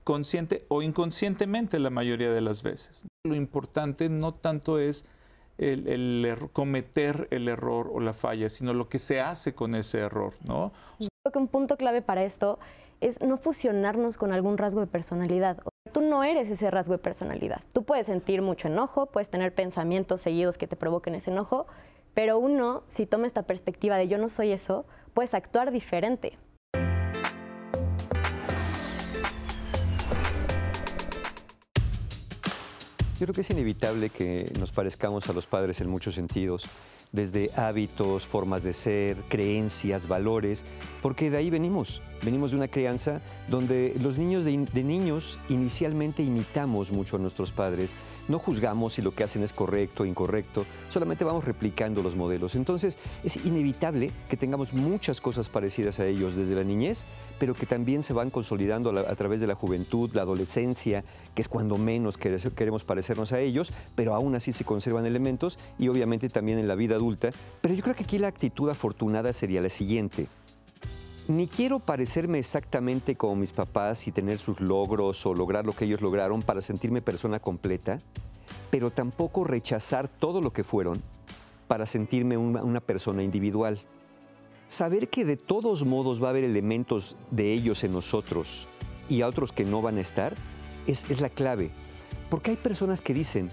Speaker 4: consciente o inconscientemente la mayoría de las veces. Lo importante no tanto es el, cometer el error o la falla, sino lo que se hace con ese error, ¿no?
Speaker 6: Creo que un punto clave para esto es no fusionarnos con algún rasgo de personalidad. Tú no eres ese rasgo de personalidad. Tú puedes sentir mucho enojo, puedes tener pensamientos seguidos que te provoquen ese enojo, pero uno, si toma esta perspectiva de yo no soy eso, puedes actuar diferente.
Speaker 10: Yo creo que es inevitable que nos parezcamos a los padres en muchos sentidos desde hábitos, formas de ser, creencias, valores, porque de ahí venimos. Venimos de una crianza donde los niños de, niños inicialmente imitamos mucho a nuestros padres, no juzgamos si lo que hacen es correcto o incorrecto, solamente vamos replicando los modelos. Entonces es inevitable que tengamos muchas cosas parecidas a ellos desde la niñez, pero que también se van consolidando a, través de la juventud, la adolescencia, que es cuando menos queremos a ellos, pero aún así se conservan elementos y obviamente también en la vida adulta. Pero yo creo que aquí la actitud afortunada sería la siguiente. Ni quiero parecerme exactamente como mis papás y tener sus logros o lograr lo que ellos lograron para sentirme persona completa, pero tampoco rechazar todo lo que fueron para sentirme una, persona individual. Saber que de todos modos va a haber elementos de ellos en nosotros y otros que no van a estar es, es la clave. Porque hay personas que dicen,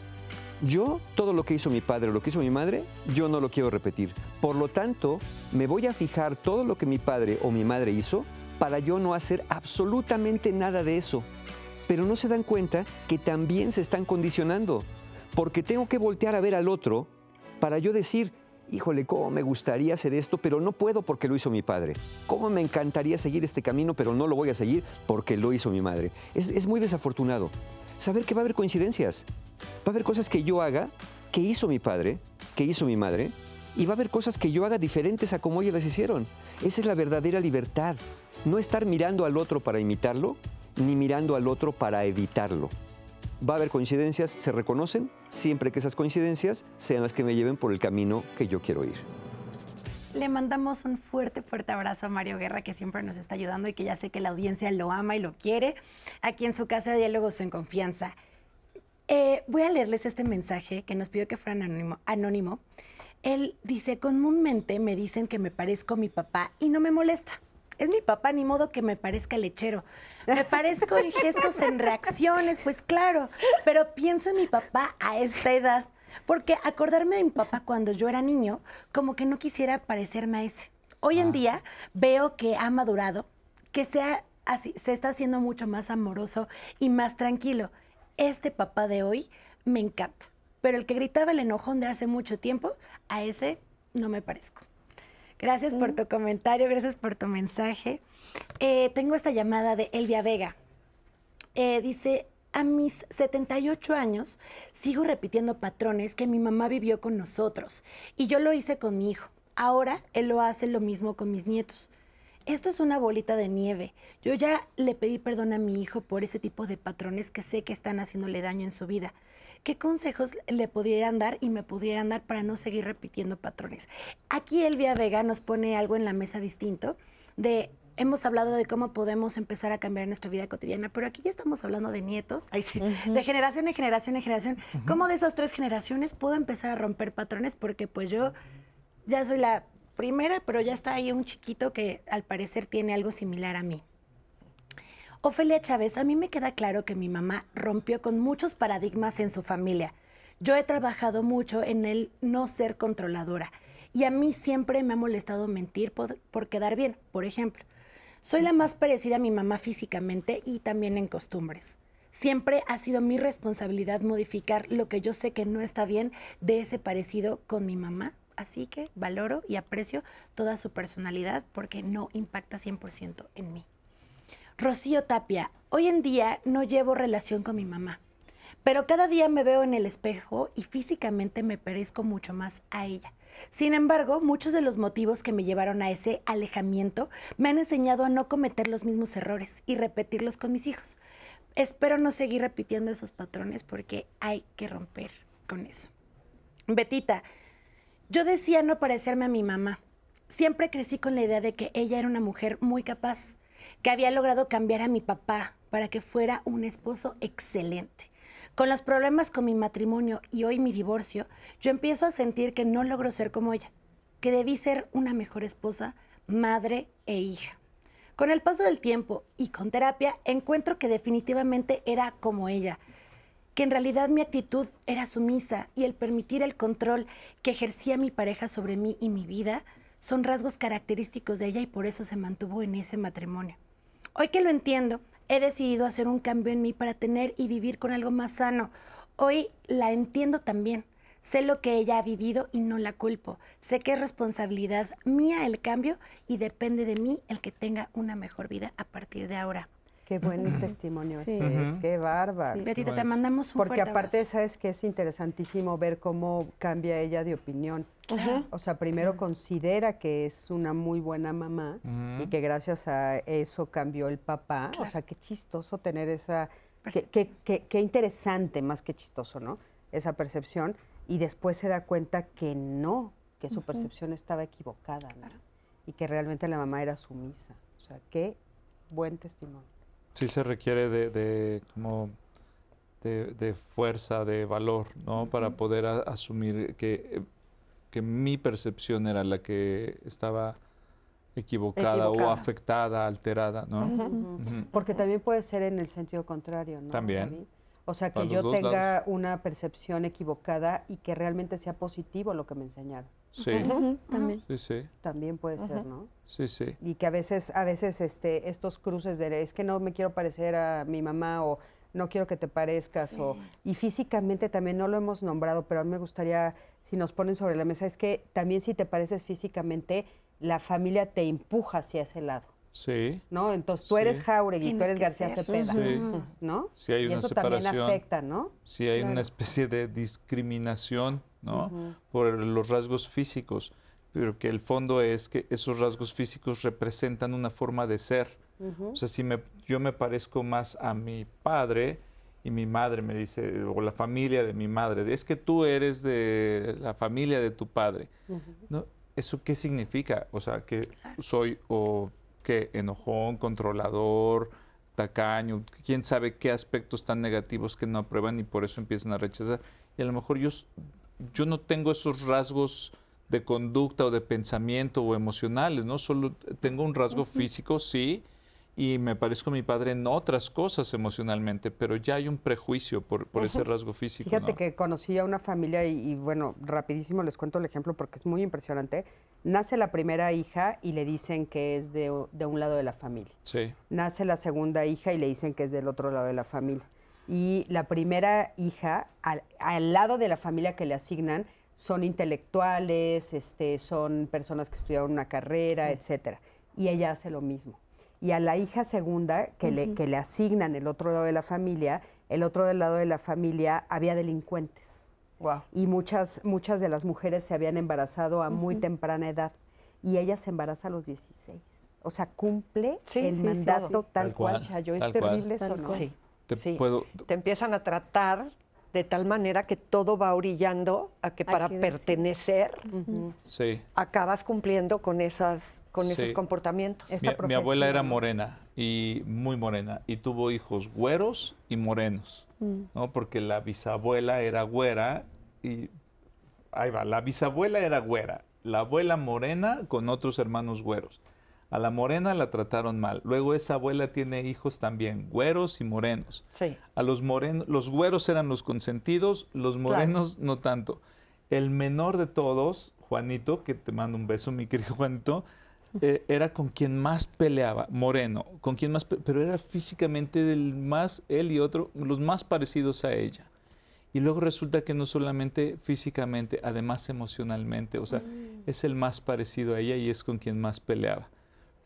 Speaker 10: yo, todo lo que hizo mi padre o lo que hizo mi madre, yo no lo quiero repetir. Por lo tanto, me voy a fijar todo lo que mi padre o mi madre hizo para yo no hacer absolutamente nada de eso. Pero no se dan cuenta que también se están condicionando, porque tengo que voltear a ver al otro para yo decir, híjole, cómo me gustaría hacer esto, pero no puedo porque lo hizo mi padre. Cómo me encantaría seguir este camino, pero no lo voy a seguir porque lo hizo mi madre. Es, muy desafortunado saber que va a haber coincidencias. Va a haber cosas que yo haga, que hizo mi padre, que hizo mi madre, y va a haber cosas que yo haga diferentes a como ellas las hicieron. Esa es la verdadera libertad. No estar mirando al otro para imitarlo, ni mirando al otro para evitarlo. Va a haber coincidencias, se reconocen, siempre que esas coincidencias sean las que me lleven por el camino que yo quiero ir.
Speaker 3: Le mandamos un fuerte, fuerte abrazo a Mario Guerra, que siempre nos está ayudando y que ya sé que la audiencia lo ama y lo quiere, aquí en su casa de Diálogos en Confianza. Eh, voy a leerles este mensaje que nos pidió que fuera anónimo, anónimo. Él dice, comúnmente me dicen que me parezco a mi papá y no me molesta. Es mi papá, ni modo que me parezca lechero. Me parezco en gestos, en reacciones, pues claro, pero pienso en mi papá a esta edad, porque acordarme de mi papá cuando yo era niño, como que no quisiera parecerme a ese. Hoy en ah. día veo que ha madurado, que sea así, se está haciendo mucho más amoroso y más tranquilo. Este papá de hoy me encanta, pero el que gritaba el enojón de hace mucho tiempo, a ese no me parezco. Gracias por tu comentario, gracias por tu mensaje. Eh, tengo esta llamada de Elvia Vega. Eh, dice, a mis 78 años sigo repitiendo patrones que mi mamá vivió con nosotros y yo lo hice con mi hijo. Ahora él lo hace lo mismo con mis nietos. Esto es una bolita de nieve. Yo ya le pedí perdón a mi hijo por ese tipo de patrones que sé que están haciéndole daño en su vida. ¿Qué consejos le pudieran dar y me pudieran dar para no seguir repitiendo patrones? Aquí Elvia Vega nos pone algo en la mesa distinto de hemos hablado de cómo podemos empezar a cambiar nuestra vida cotidiana, pero aquí ya estamos hablando de nietos, de generación en generación en generación. ¿Cómo de esas tres generaciones puedo empezar a romper patrones? Porque pues yo ya soy la primera, pero ya está ahí un chiquito que al parecer tiene algo similar a mí. Ofelia Chávez, a mí me queda claro que mi mamá rompió con muchos paradigmas en su familia. Yo he trabajado mucho en el no ser controladora y a mí siempre me ha molestado mentir por, quedar bien. Por ejemplo, soy la más parecida a mi mamá físicamente y también en costumbres. Siempre ha sido mi responsabilidad modificar lo que yo sé que no está bien de ese parecido con mi mamá. Así que valoro y aprecio toda su personalidad porque no impacta 100% en mí. Rocío Tapia, hoy en día no llevo relación con mi mamá, pero cada día me veo en el espejo y físicamente me parezco mucho más a ella. Sin embargo, muchos de los motivos que me llevaron a ese alejamiento me han enseñado a no cometer los mismos errores y repetirlos con mis hijos. Espero no seguir repitiendo esos patrones porque hay que romper con eso. Betita, yo decía no parecerme a mi mamá. Siempre crecí con la idea de que ella era una mujer muy capaz que había logrado cambiar a mi papá para que fuera un esposo excelente. Con los problemas con mi matrimonio y hoy mi divorcio, yo empiezo a sentir que no logro ser como ella, que debí ser una mejor esposa, madre e hija. Con el paso del tiempo y con terapia encuentro que definitivamente era como ella, que en realidad mi actitud era sumisa y el permitir el control que ejercía mi pareja sobre mí y mi vida son rasgos característicos de ella y por eso se mantuvo en ese matrimonio. Hoy que lo entiendo, he decidido hacer un cambio en mí para tener y vivir con algo más sano. Hoy la entiendo también. Sé lo que ella ha vivido y no la culpo. Sé que es responsabilidad mía el cambio y depende de mí el que tenga una mejor vida a partir de ahora.
Speaker 2: Qué buen testimonio sí. ese, qué bárbaro.
Speaker 3: Sí. Betita, te mandamos un
Speaker 2: Porque aparte, sabes que es interesantísimo ver cómo cambia ella de opinión. O sea, primero considera que es una muy buena mamá y que gracias a eso cambió el papá. O sea, qué chistoso tener esa... Qué, qué, qué, interesante, más que chistoso, ¿no? Esa percepción. Y después se da cuenta que no, que su percepción estaba equivocada, ¿no? Y que realmente la mamá era sumisa. O sea, qué buen testimonio
Speaker 4: sí se requiere de, como de, fuerza, de valor, ¿no? Para poder asumir que, que, mi percepción era la que estaba equivocada, o afectada, alterada, ¿no?
Speaker 2: Porque también puede ser en el sentido contrario, ¿no?
Speaker 4: También.
Speaker 2: O sea, que yo tenga una percepción equivocada y que realmente sea positivo lo que me enseñaron.
Speaker 4: Sí.
Speaker 2: También.
Speaker 4: Sí, sí.
Speaker 2: También puede ser, ¿no?
Speaker 4: Sí, sí.
Speaker 2: Y que a veces, a veces este, estos cruces de es que no me quiero parecer a mi mamá o no quiero que te parezcas o y físicamente también no lo hemos nombrado, pero a mí me gustaría si nos ponen sobre la mesa es que también si te pareces físicamente la familia te empuja hacia ese lado.
Speaker 4: Sí.
Speaker 2: ¿No? Entonces tú eres Jauregui, tú eres García Cepeda, ¿no?
Speaker 4: Sí hay una
Speaker 2: y eso
Speaker 4: separación.
Speaker 2: también afecta, ¿no?
Speaker 4: Sí hay una especie de discriminación, ¿no? Por los rasgos físicos, pero que el fondo es que esos rasgos físicos representan una forma de ser. O sea, si me, yo me parezco más a mi padre y mi madre me dice, o la familia de mi madre, es que tú eres de la familia de tu padre. ¿no? ¿eso qué significa? O sea, que soy o que enojón, controlador, tacaño, quién sabe qué aspectos tan negativos que no aprueban y por eso empiezan a rechazar. Y a lo mejor yo, yo no tengo esos rasgos de conducta o de pensamiento o emocionales, ¿no? Solo tengo un rasgo físico, sí, y me parezco a mi padre en otras cosas emocionalmente, pero ya hay un prejuicio por, ese rasgo físico.
Speaker 2: Fíjate que conocí a una familia y, bueno, rapidísimo les cuento el ejemplo porque es muy impresionante. Nace la primera hija y le dicen que es de, un lado de la familia.
Speaker 4: Sí.
Speaker 2: Nace la segunda hija y le dicen que es del otro lado de la familia. Y la primera hija, al, al lado de la familia que le asignan, son intelectuales, este, son personas que estudiaron una carrera, etcétera. Y ella hace lo mismo y a la hija segunda que, le, que le asignan el otro lado de la familia, el otro lado de la familia había delincuentes. Y muchas, muchas de las mujeres se habían embarazado a muy temprana edad y ella se embaraza a los 16. O sea, cumple el mandato tal, cual, Chayo. Es terrible eso, ¿no?
Speaker 5: Sí. Te, te empiezan a tratar de tal manera que todo va orillando a que para pertenecer acabas cumpliendo con esas con esos comportamientos.
Speaker 4: Mi, abuela era morena y muy morena y tuvo hijos güeros y morenos, mm. ¿no? Porque la bisabuela era güera y ahí va, la bisabuela era güera, la abuela morena con otros hermanos güeros. A la morena la trataron mal. Luego esa abuela tiene hijos también, güeros y morenos.
Speaker 5: Sí.
Speaker 4: A los morenos, los güeros eran los consentidos, los morenos no tanto. El menor de todos, Juanito, que te mando un beso, mi querido Juanito, eh, era con quien más peleaba, moreno, con quien más, pero era físicamente del más, él y otro, los más parecidos a ella. Y luego resulta que no solamente físicamente, además emocionalmente, o sea, mm. es el más parecido a ella y es con quien más peleaba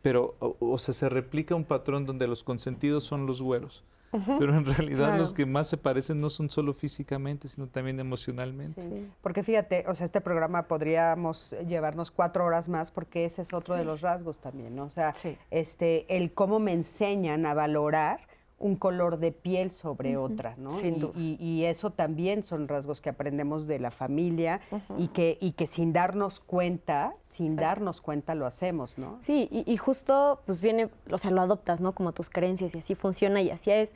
Speaker 4: pero, o, sea, se replica un patrón donde los consentidos son los güeros. Pero en realidad los que más se parecen no son solo físicamente, sino también emocionalmente.
Speaker 2: Sí. Porque fíjate, o sea, este programa podríamos llevarnos cuatro horas más porque ese es otro de los rasgos también, ¿no? O sea, este, el cómo me enseñan a valorar un color de piel sobre otra, ¿no? y, eso también son rasgos que aprendemos de la familia y, que, y que sin darnos cuenta, sin darnos cuenta lo hacemos, ¿no?
Speaker 6: Sí, y, justo pues viene, o sea, lo adoptas, ¿no? Como tus creencias y así funciona y así es.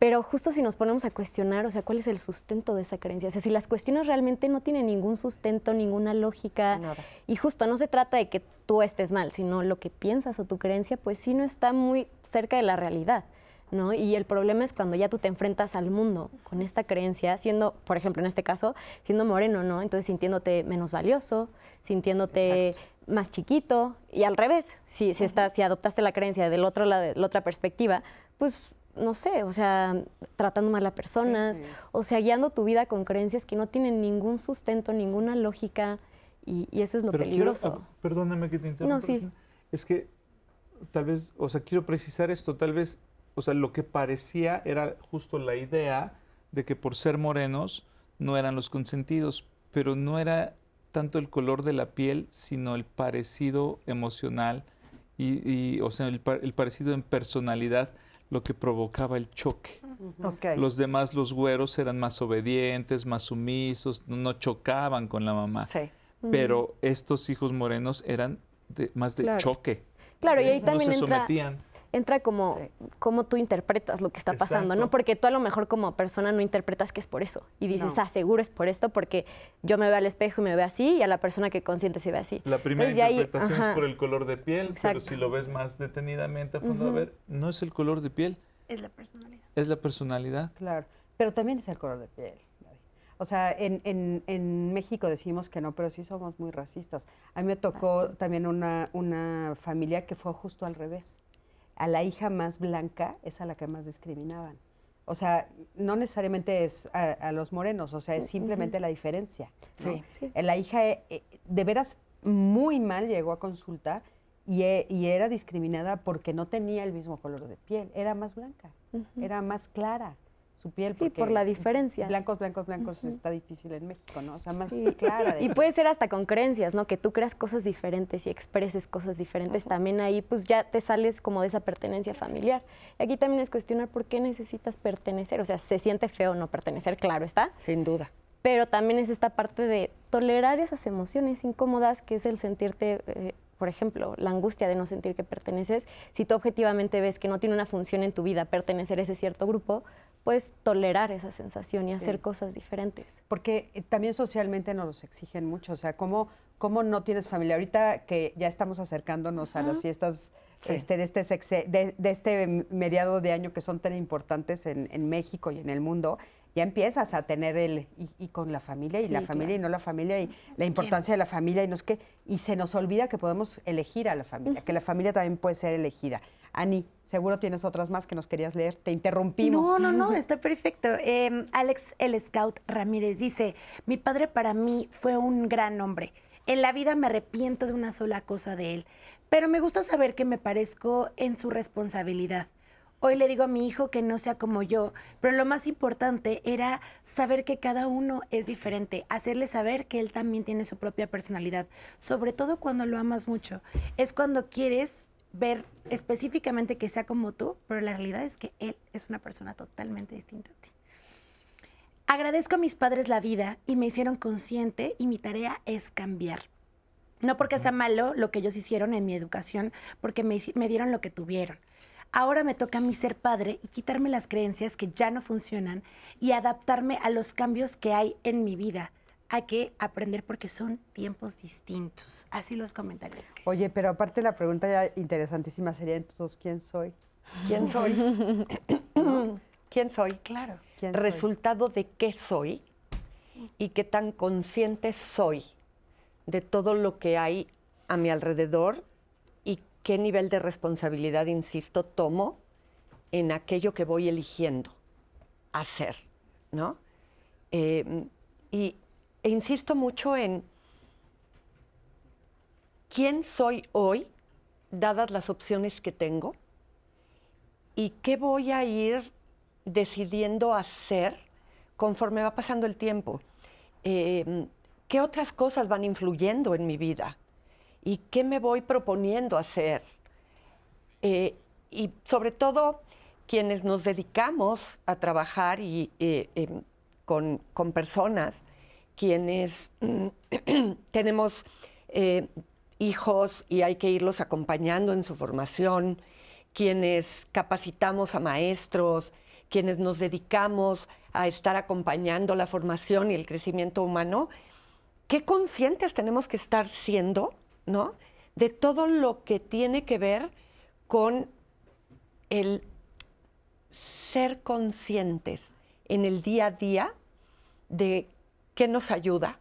Speaker 6: Pero justo si nos ponemos a cuestionar, o sea, ¿cuál es el sustento de esa creencia? O sea, si las cuestiones realmente no tienen ningún sustento, ninguna lógica, y justo no se trata de que tú estés mal, sino lo que piensas o tu creencia, pues sí no está muy cerca de la realidad. ¿No? Y el problema es cuando ya tú te enfrentas al mundo con esta creencia, siendo, por ejemplo, en este caso, siendo moreno, ¿no? Entonces sintiéndote menos valioso, sintiéndote más chiquito y al revés, si, si, estás, si adoptaste la creencia del otro lado, de la otra perspectiva, pues no sé, o sea, tratando mal a personas, o sea, guiando tu vida con creencias que no tienen ningún sustento, ninguna lógica, y, eso es lo peligroso.
Speaker 4: Ah, perdóname que te interrumpa. No, sí. Es que tal vez, o sea, quiero precisar esto, tal vez o sea, lo que parecía era justo la idea de que por ser morenos no eran los consentidos, pero no era tanto el color de la piel, sino el parecido emocional y, o sea, el, parecido en personalidad lo que provocaba el choque. Los demás, los güeros, eran más obedientes, más sumisos, no, chocaban con la mamá. Pero estos hijos morenos eran más de choque.
Speaker 6: Claro, y ahí también se sometían. entra como cómo tú interpretas lo que está pasando, ¿no? Porque tú a lo mejor como persona no interpretas que es por eso y dices, ah, seguro es por esto porque yo me veo al espejo y me veo así y a la persona que consciente se ve así.
Speaker 4: La primera interpretación es por el color de piel, pero si lo ves más detenidamente a fondo, a ver, no es el color de piel.
Speaker 3: Es la personalidad.
Speaker 4: Es la personalidad.
Speaker 2: Claro, pero también es el color de piel. O sea, en, en, en, México decimos que no, pero sí somos muy racistas. A mí me tocó también una, una familia que fue justo al revés a la hija más blanca es a la que más discriminaban. O sea, no necesariamente es a, los morenos, o sea, es simplemente la diferencia. Sí, sí. La hija eh, de veras muy mal llegó a consulta y, eh, y, era discriminada porque no tenía el mismo color de piel, era más blanca, era más clara su piel.
Speaker 6: Sí, por la diferencia.
Speaker 2: Blancos, blancos, blancos está difícil en México, ¿no? O sea, más clara.
Speaker 6: y puede ser hasta con creencias, ¿no? Que tú creas cosas diferentes y expreses cosas diferentes. También ahí, pues ya te sales como de esa pertenencia familiar. Y aquí también es cuestionar por qué necesitas pertenecer. O sea, se siente feo no pertenecer, claro está.
Speaker 5: Sin duda.
Speaker 6: pero también es esta parte de tolerar esas emociones incómodas, que es el sentirte, eh, por ejemplo, la angustia de no sentir que perteneces. Si tú objetivamente ves que no tiene una función en tu vida pertenecer a ese cierto grupo, puedes tolerar esa sensación y hacer cosas diferentes.
Speaker 2: Porque eh, también socialmente nos exigen mucho, o sea, ¿cómo, cómo no tienes familia? Ahorita que ya estamos acercándonos a las fiestas este, de, este de, este mediado de año que son tan importantes en, en México y en el mundo, ya empiezas a tener el y, con la familia y la familia y no la familia y la importancia de la familia y no es que y se nos olvida que podemos elegir a la familia, que la familia también puede ser elegida. Ani, seguro tienes otras más que nos querías leer. Te interrumpimos.
Speaker 3: No, no, no, está perfecto. Em, Alex el Scout Ramírez dice, mi padre para mí fue un gran hombre. En la vida me arrepiento de una sola cosa de él, pero me gusta saber que me parezco en su responsabilidad. Hoy le digo a mi hijo que no sea como yo, pero lo más importante era saber que cada uno es diferente, hacerle saber que él también tiene su propia personalidad, sobre todo cuando lo amas mucho. Es cuando quieres ver específicamente que sea como tú, pero la realidad es que él es una persona totalmente distinta a ti. Agradezco a mis padres la vida y me hicieron consciente y mi tarea es cambiar. No porque sea malo lo que ellos hicieron en mi educación, porque me, me dieron lo que tuvieron. Ahora me toca a mí ser padre y quitarme las creencias que ya no funcionan y adaptarme a los cambios que hay en mi vida. Hay que aprender porque son tiempos distintos. Así los comentarios.
Speaker 2: Oye, pero aparte la pregunta ya interesantísima sería entonces, ¿quién soy?
Speaker 5: ¿Quién soy? ¿Quién soy?
Speaker 3: Claro.
Speaker 5: Resultado de qué soy y qué tan consciente soy de todo lo que hay a mi alrededor qué nivel de responsabilidad, insisto, tomo en aquello que voy eligiendo hacer, ¿no? Em, y, e insisto mucho en quién soy hoy, dadas las opciones que tengo, y qué voy a ir decidiendo hacer conforme va pasando el tiempo. Em, ¿Qué otras cosas van influyendo en mi vida? Y qué me voy proponiendo hacer. Eh, y sobre todo quienes nos dedicamos a trabajar y, eh, em, con, personas, quienes tenemos eh, hijos y hay que irlos acompañando en su formación, quienes capacitamos a maestros, quienes nos dedicamos a estar acompañando la formación y el crecimiento humano, qué conscientes tenemos que estar siendo ¿no? De todo lo que tiene que ver con el ser conscientes en el día a día de qué nos ayuda,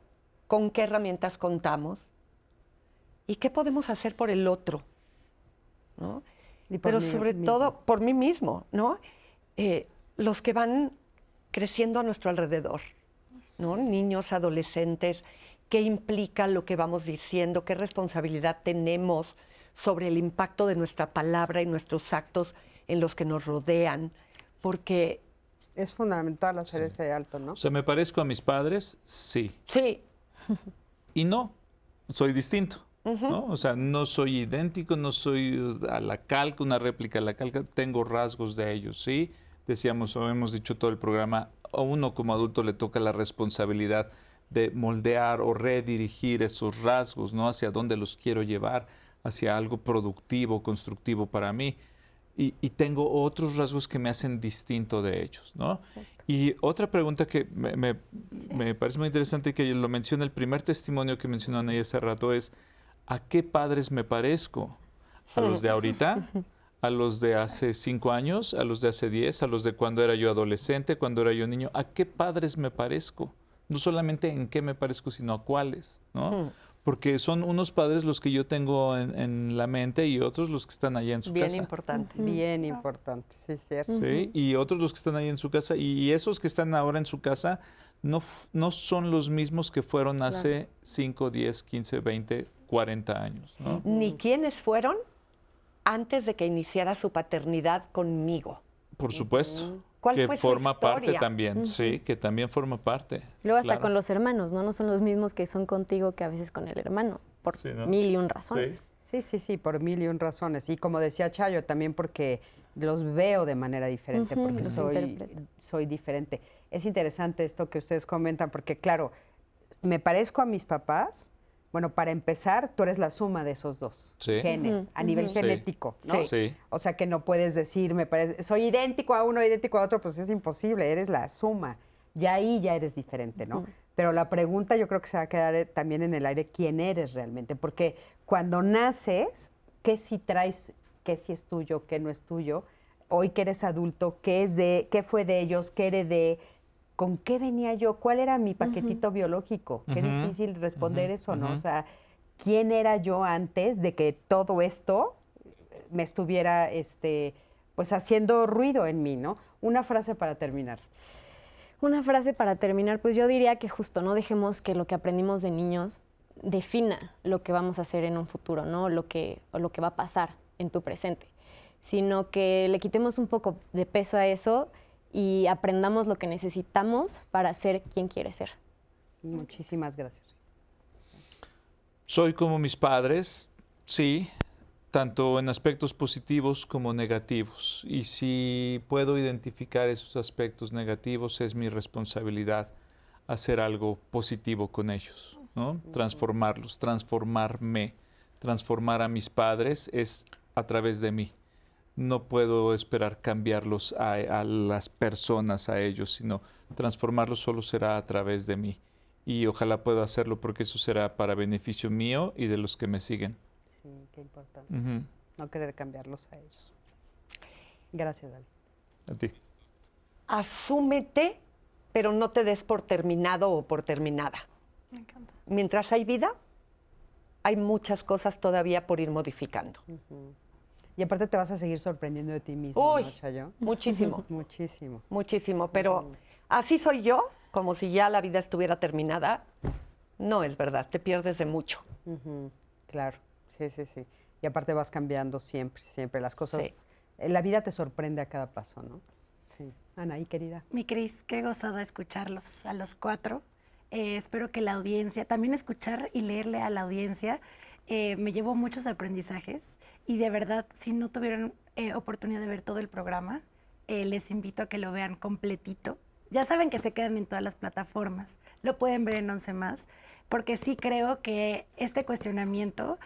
Speaker 5: con qué herramientas contamos y qué podemos hacer por el otro, Pero sobre todo por mí mismo, ¿no? Eh, los que van creciendo a nuestro alrededor, ¿no? Niños, adolescentes, qué implica lo que vamos diciendo, qué responsabilidad tenemos sobre el impacto de nuestra palabra y nuestros actos en los que nos rodean, porque...
Speaker 2: Es fundamental hacer ese alto, ¿no?
Speaker 4: O sea, ¿me parezco a mis padres? Sí.
Speaker 5: Sí.
Speaker 4: Y no, soy distinto. ¿no? O sea, no soy idéntico, no soy a la calca, una réplica a la calca, tengo rasgos de ellos, ¿sí? Decíamos, o hemos dicho todo el programa, a uno como adulto le toca la responsabilidad de moldear o redirigir esos rasgos, ¿no? Hacia dónde los quiero llevar, hacia algo productivo, constructivo para mí. Y, tengo otros rasgos que me hacen distinto de ellos, ¿no? Y otra pregunta que me, parece muy interesante y que lo menciona el primer testimonio que mencionó Ana hace rato es, ¿a qué padres me parezco? ¿A los de ahorita? ¿A los de hace cinco años? ¿A los de hace diez? ¿A los de cuando era yo adolescente? ¿Cuando era yo niño? ¿A qué padres me parezco? No solamente en qué me parezco, sino a cuáles, ¿no? Porque son unos padres los que yo tengo en, la mente y otros los que están allá en su
Speaker 5: casa.
Speaker 4: Bien
Speaker 5: importante.
Speaker 2: Bien importante, sí, cierto.
Speaker 4: Sí, y otros los que están ahí en su casa. Y esos que están ahora en su casa no, no son los mismos que fueron hace 5, 10, 15, 20, 40 años. ¿no?
Speaker 5: Ni quiénes fueron antes de que iniciara su paternidad conmigo.
Speaker 4: Por supuesto que forma parte también, sí, que también forma parte.
Speaker 6: Luego hasta con los hermanos, ¿no? No son los mismos que son contigo que a veces con el hermano, por mil y un razones.
Speaker 2: Sí. sí, sí, por mil y un razones. Y como decía Chayo, también porque los veo de manera diferente, porque soy, soy diferente. es interesante esto que ustedes comentan, porque claro, me parezco a mis papás. Bueno, para empezar, tú eres la suma de esos dos genes a nivel genético, ¿no? Sí. O sea que no puedes decir, me parece, soy idéntico a uno, idéntico a otro, pues es imposible, eres la suma. Ya ahí ya eres diferente, ¿no? Pero la pregunta yo creo que se va a quedar eh, también en el aire, ¿quién eres realmente? Porque cuando naces, ¿qué si traes, qué si es tuyo, qué no es tuyo? Hoy que eres adulto, ¿qué es de, qué fue de ellos, qué heredé? ¿Con qué venía yo? ¿Cuál era mi paquetito biológico? Qué difícil responder eso, ¿no? O sea, ¿quién era yo antes de que todo esto me estuviera, este, pues haciendo ruido en mí, ¿no? Una frase para terminar.
Speaker 6: Una frase para terminar, pues yo diría que justo no dejemos que lo que aprendimos de niños defina lo que vamos a hacer en un futuro, ¿no? Lo que, o lo que va a pasar en tu presente, sino que le quitemos un poco de peso a eso y aprendamos lo que necesitamos para ser quien quiere ser.
Speaker 2: Muchísimas gracias.
Speaker 4: Soy como mis padres, sí, tanto en aspectos positivos como negativos. Y si puedo identificar esos aspectos negativos, es mi responsabilidad hacer algo positivo con ellos, ¿no? Transformarlos, transformarme, transformar a mis padres es a través de mí. No puedo esperar cambiarlos a, a las personas, a ellos, sino transformarlos solo será a través de mí. Y ojalá pueda hacerlo porque eso será para beneficio mío y de los que me siguen.
Speaker 2: Sí, qué importante. No querer cambiarlos a ellos. Gracias, Dali.
Speaker 4: A ti.
Speaker 5: Asúmete, pero no te des por terminado o por terminada. Me encanta. Mientras hay vida, hay muchas cosas todavía por ir modificando.
Speaker 2: Y aparte te vas a seguir sorprendiendo de ti mismo,
Speaker 5: Uy,
Speaker 2: ¿no,
Speaker 5: Muchísimo.
Speaker 2: muchísimo.
Speaker 5: Muchísimo, pero así soy yo, como si ya la vida estuviera terminada. No es verdad, te pierdes de mucho.
Speaker 2: Claro. Sí, sí, sí. Y aparte vas cambiando siempre, siempre. Las cosas, eh, la vida te sorprende a cada paso, ¿no? Sí. Anaí, querida.
Speaker 3: Mi Cris, qué gozada escucharlos a los cuatro. Eh, espero que la audiencia, también escuchar y leerle a la audiencia, eh, me llevó muchos aprendizajes y de verdad, si no tuvieron oportunidad de ver todo el programa, les invito a que lo vean completito. Ya saben que se quedan en todas las plataformas, lo pueden ver en Once Más, porque sí creo que este cuestionamiento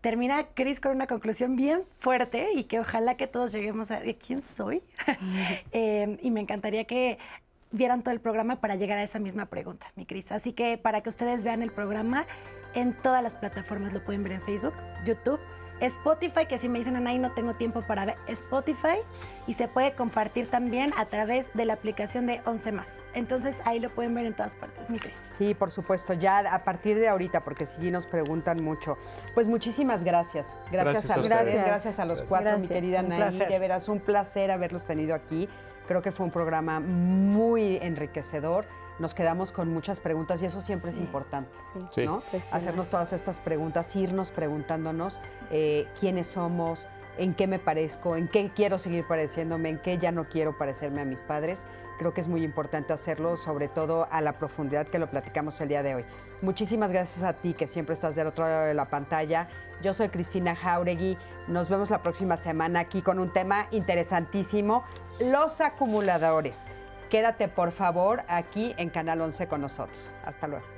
Speaker 3: termina Cris con una conclusión bien fuerte y que ojalá que todos lleguemos a quién soy. Em, y me encantaría que vieran todo el programa para llegar a esa misma pregunta, mi Cris. Así que para que ustedes vean el programa en todas las plataformas, lo pueden ver en Facebook, YouTube, Spotify, que si me dicen, ahí no tengo tiempo para ver Spotify, y se puede compartir también a través de la aplicación de 11 más. Entonces ahí lo pueden ver en todas partes, mi Cris.
Speaker 2: Sí, por supuesto, ya a partir de ahorita, porque sí nos preguntan mucho. Pues muchísimas gracias. Gracias, a, ustedes, gracias. a los cuatro, mi querida Nay. De veras, un placer haberlos tenido aquí. Creo que fue un programa muy enriquecedor nos quedamos con muchas preguntas y eso siempre es importante, ¿no? Hacernos todas estas preguntas, irnos preguntándonos eh, quiénes somos, en qué me parezco, en qué quiero seguir pareciéndome, en qué ya no quiero parecerme a mis padres. Creo que es muy importante hacerlo, sobre todo a la profundidad que lo platicamos el día de hoy. Muchísimas gracias a ti que siempre estás del otro lado de la pantalla. Yo soy Cristina Jauregui. Nos vemos la próxima semana aquí con un tema interesantísimo, los acumuladores. Quédate por favor aquí en Canal 11 con nosotros. Hasta luego.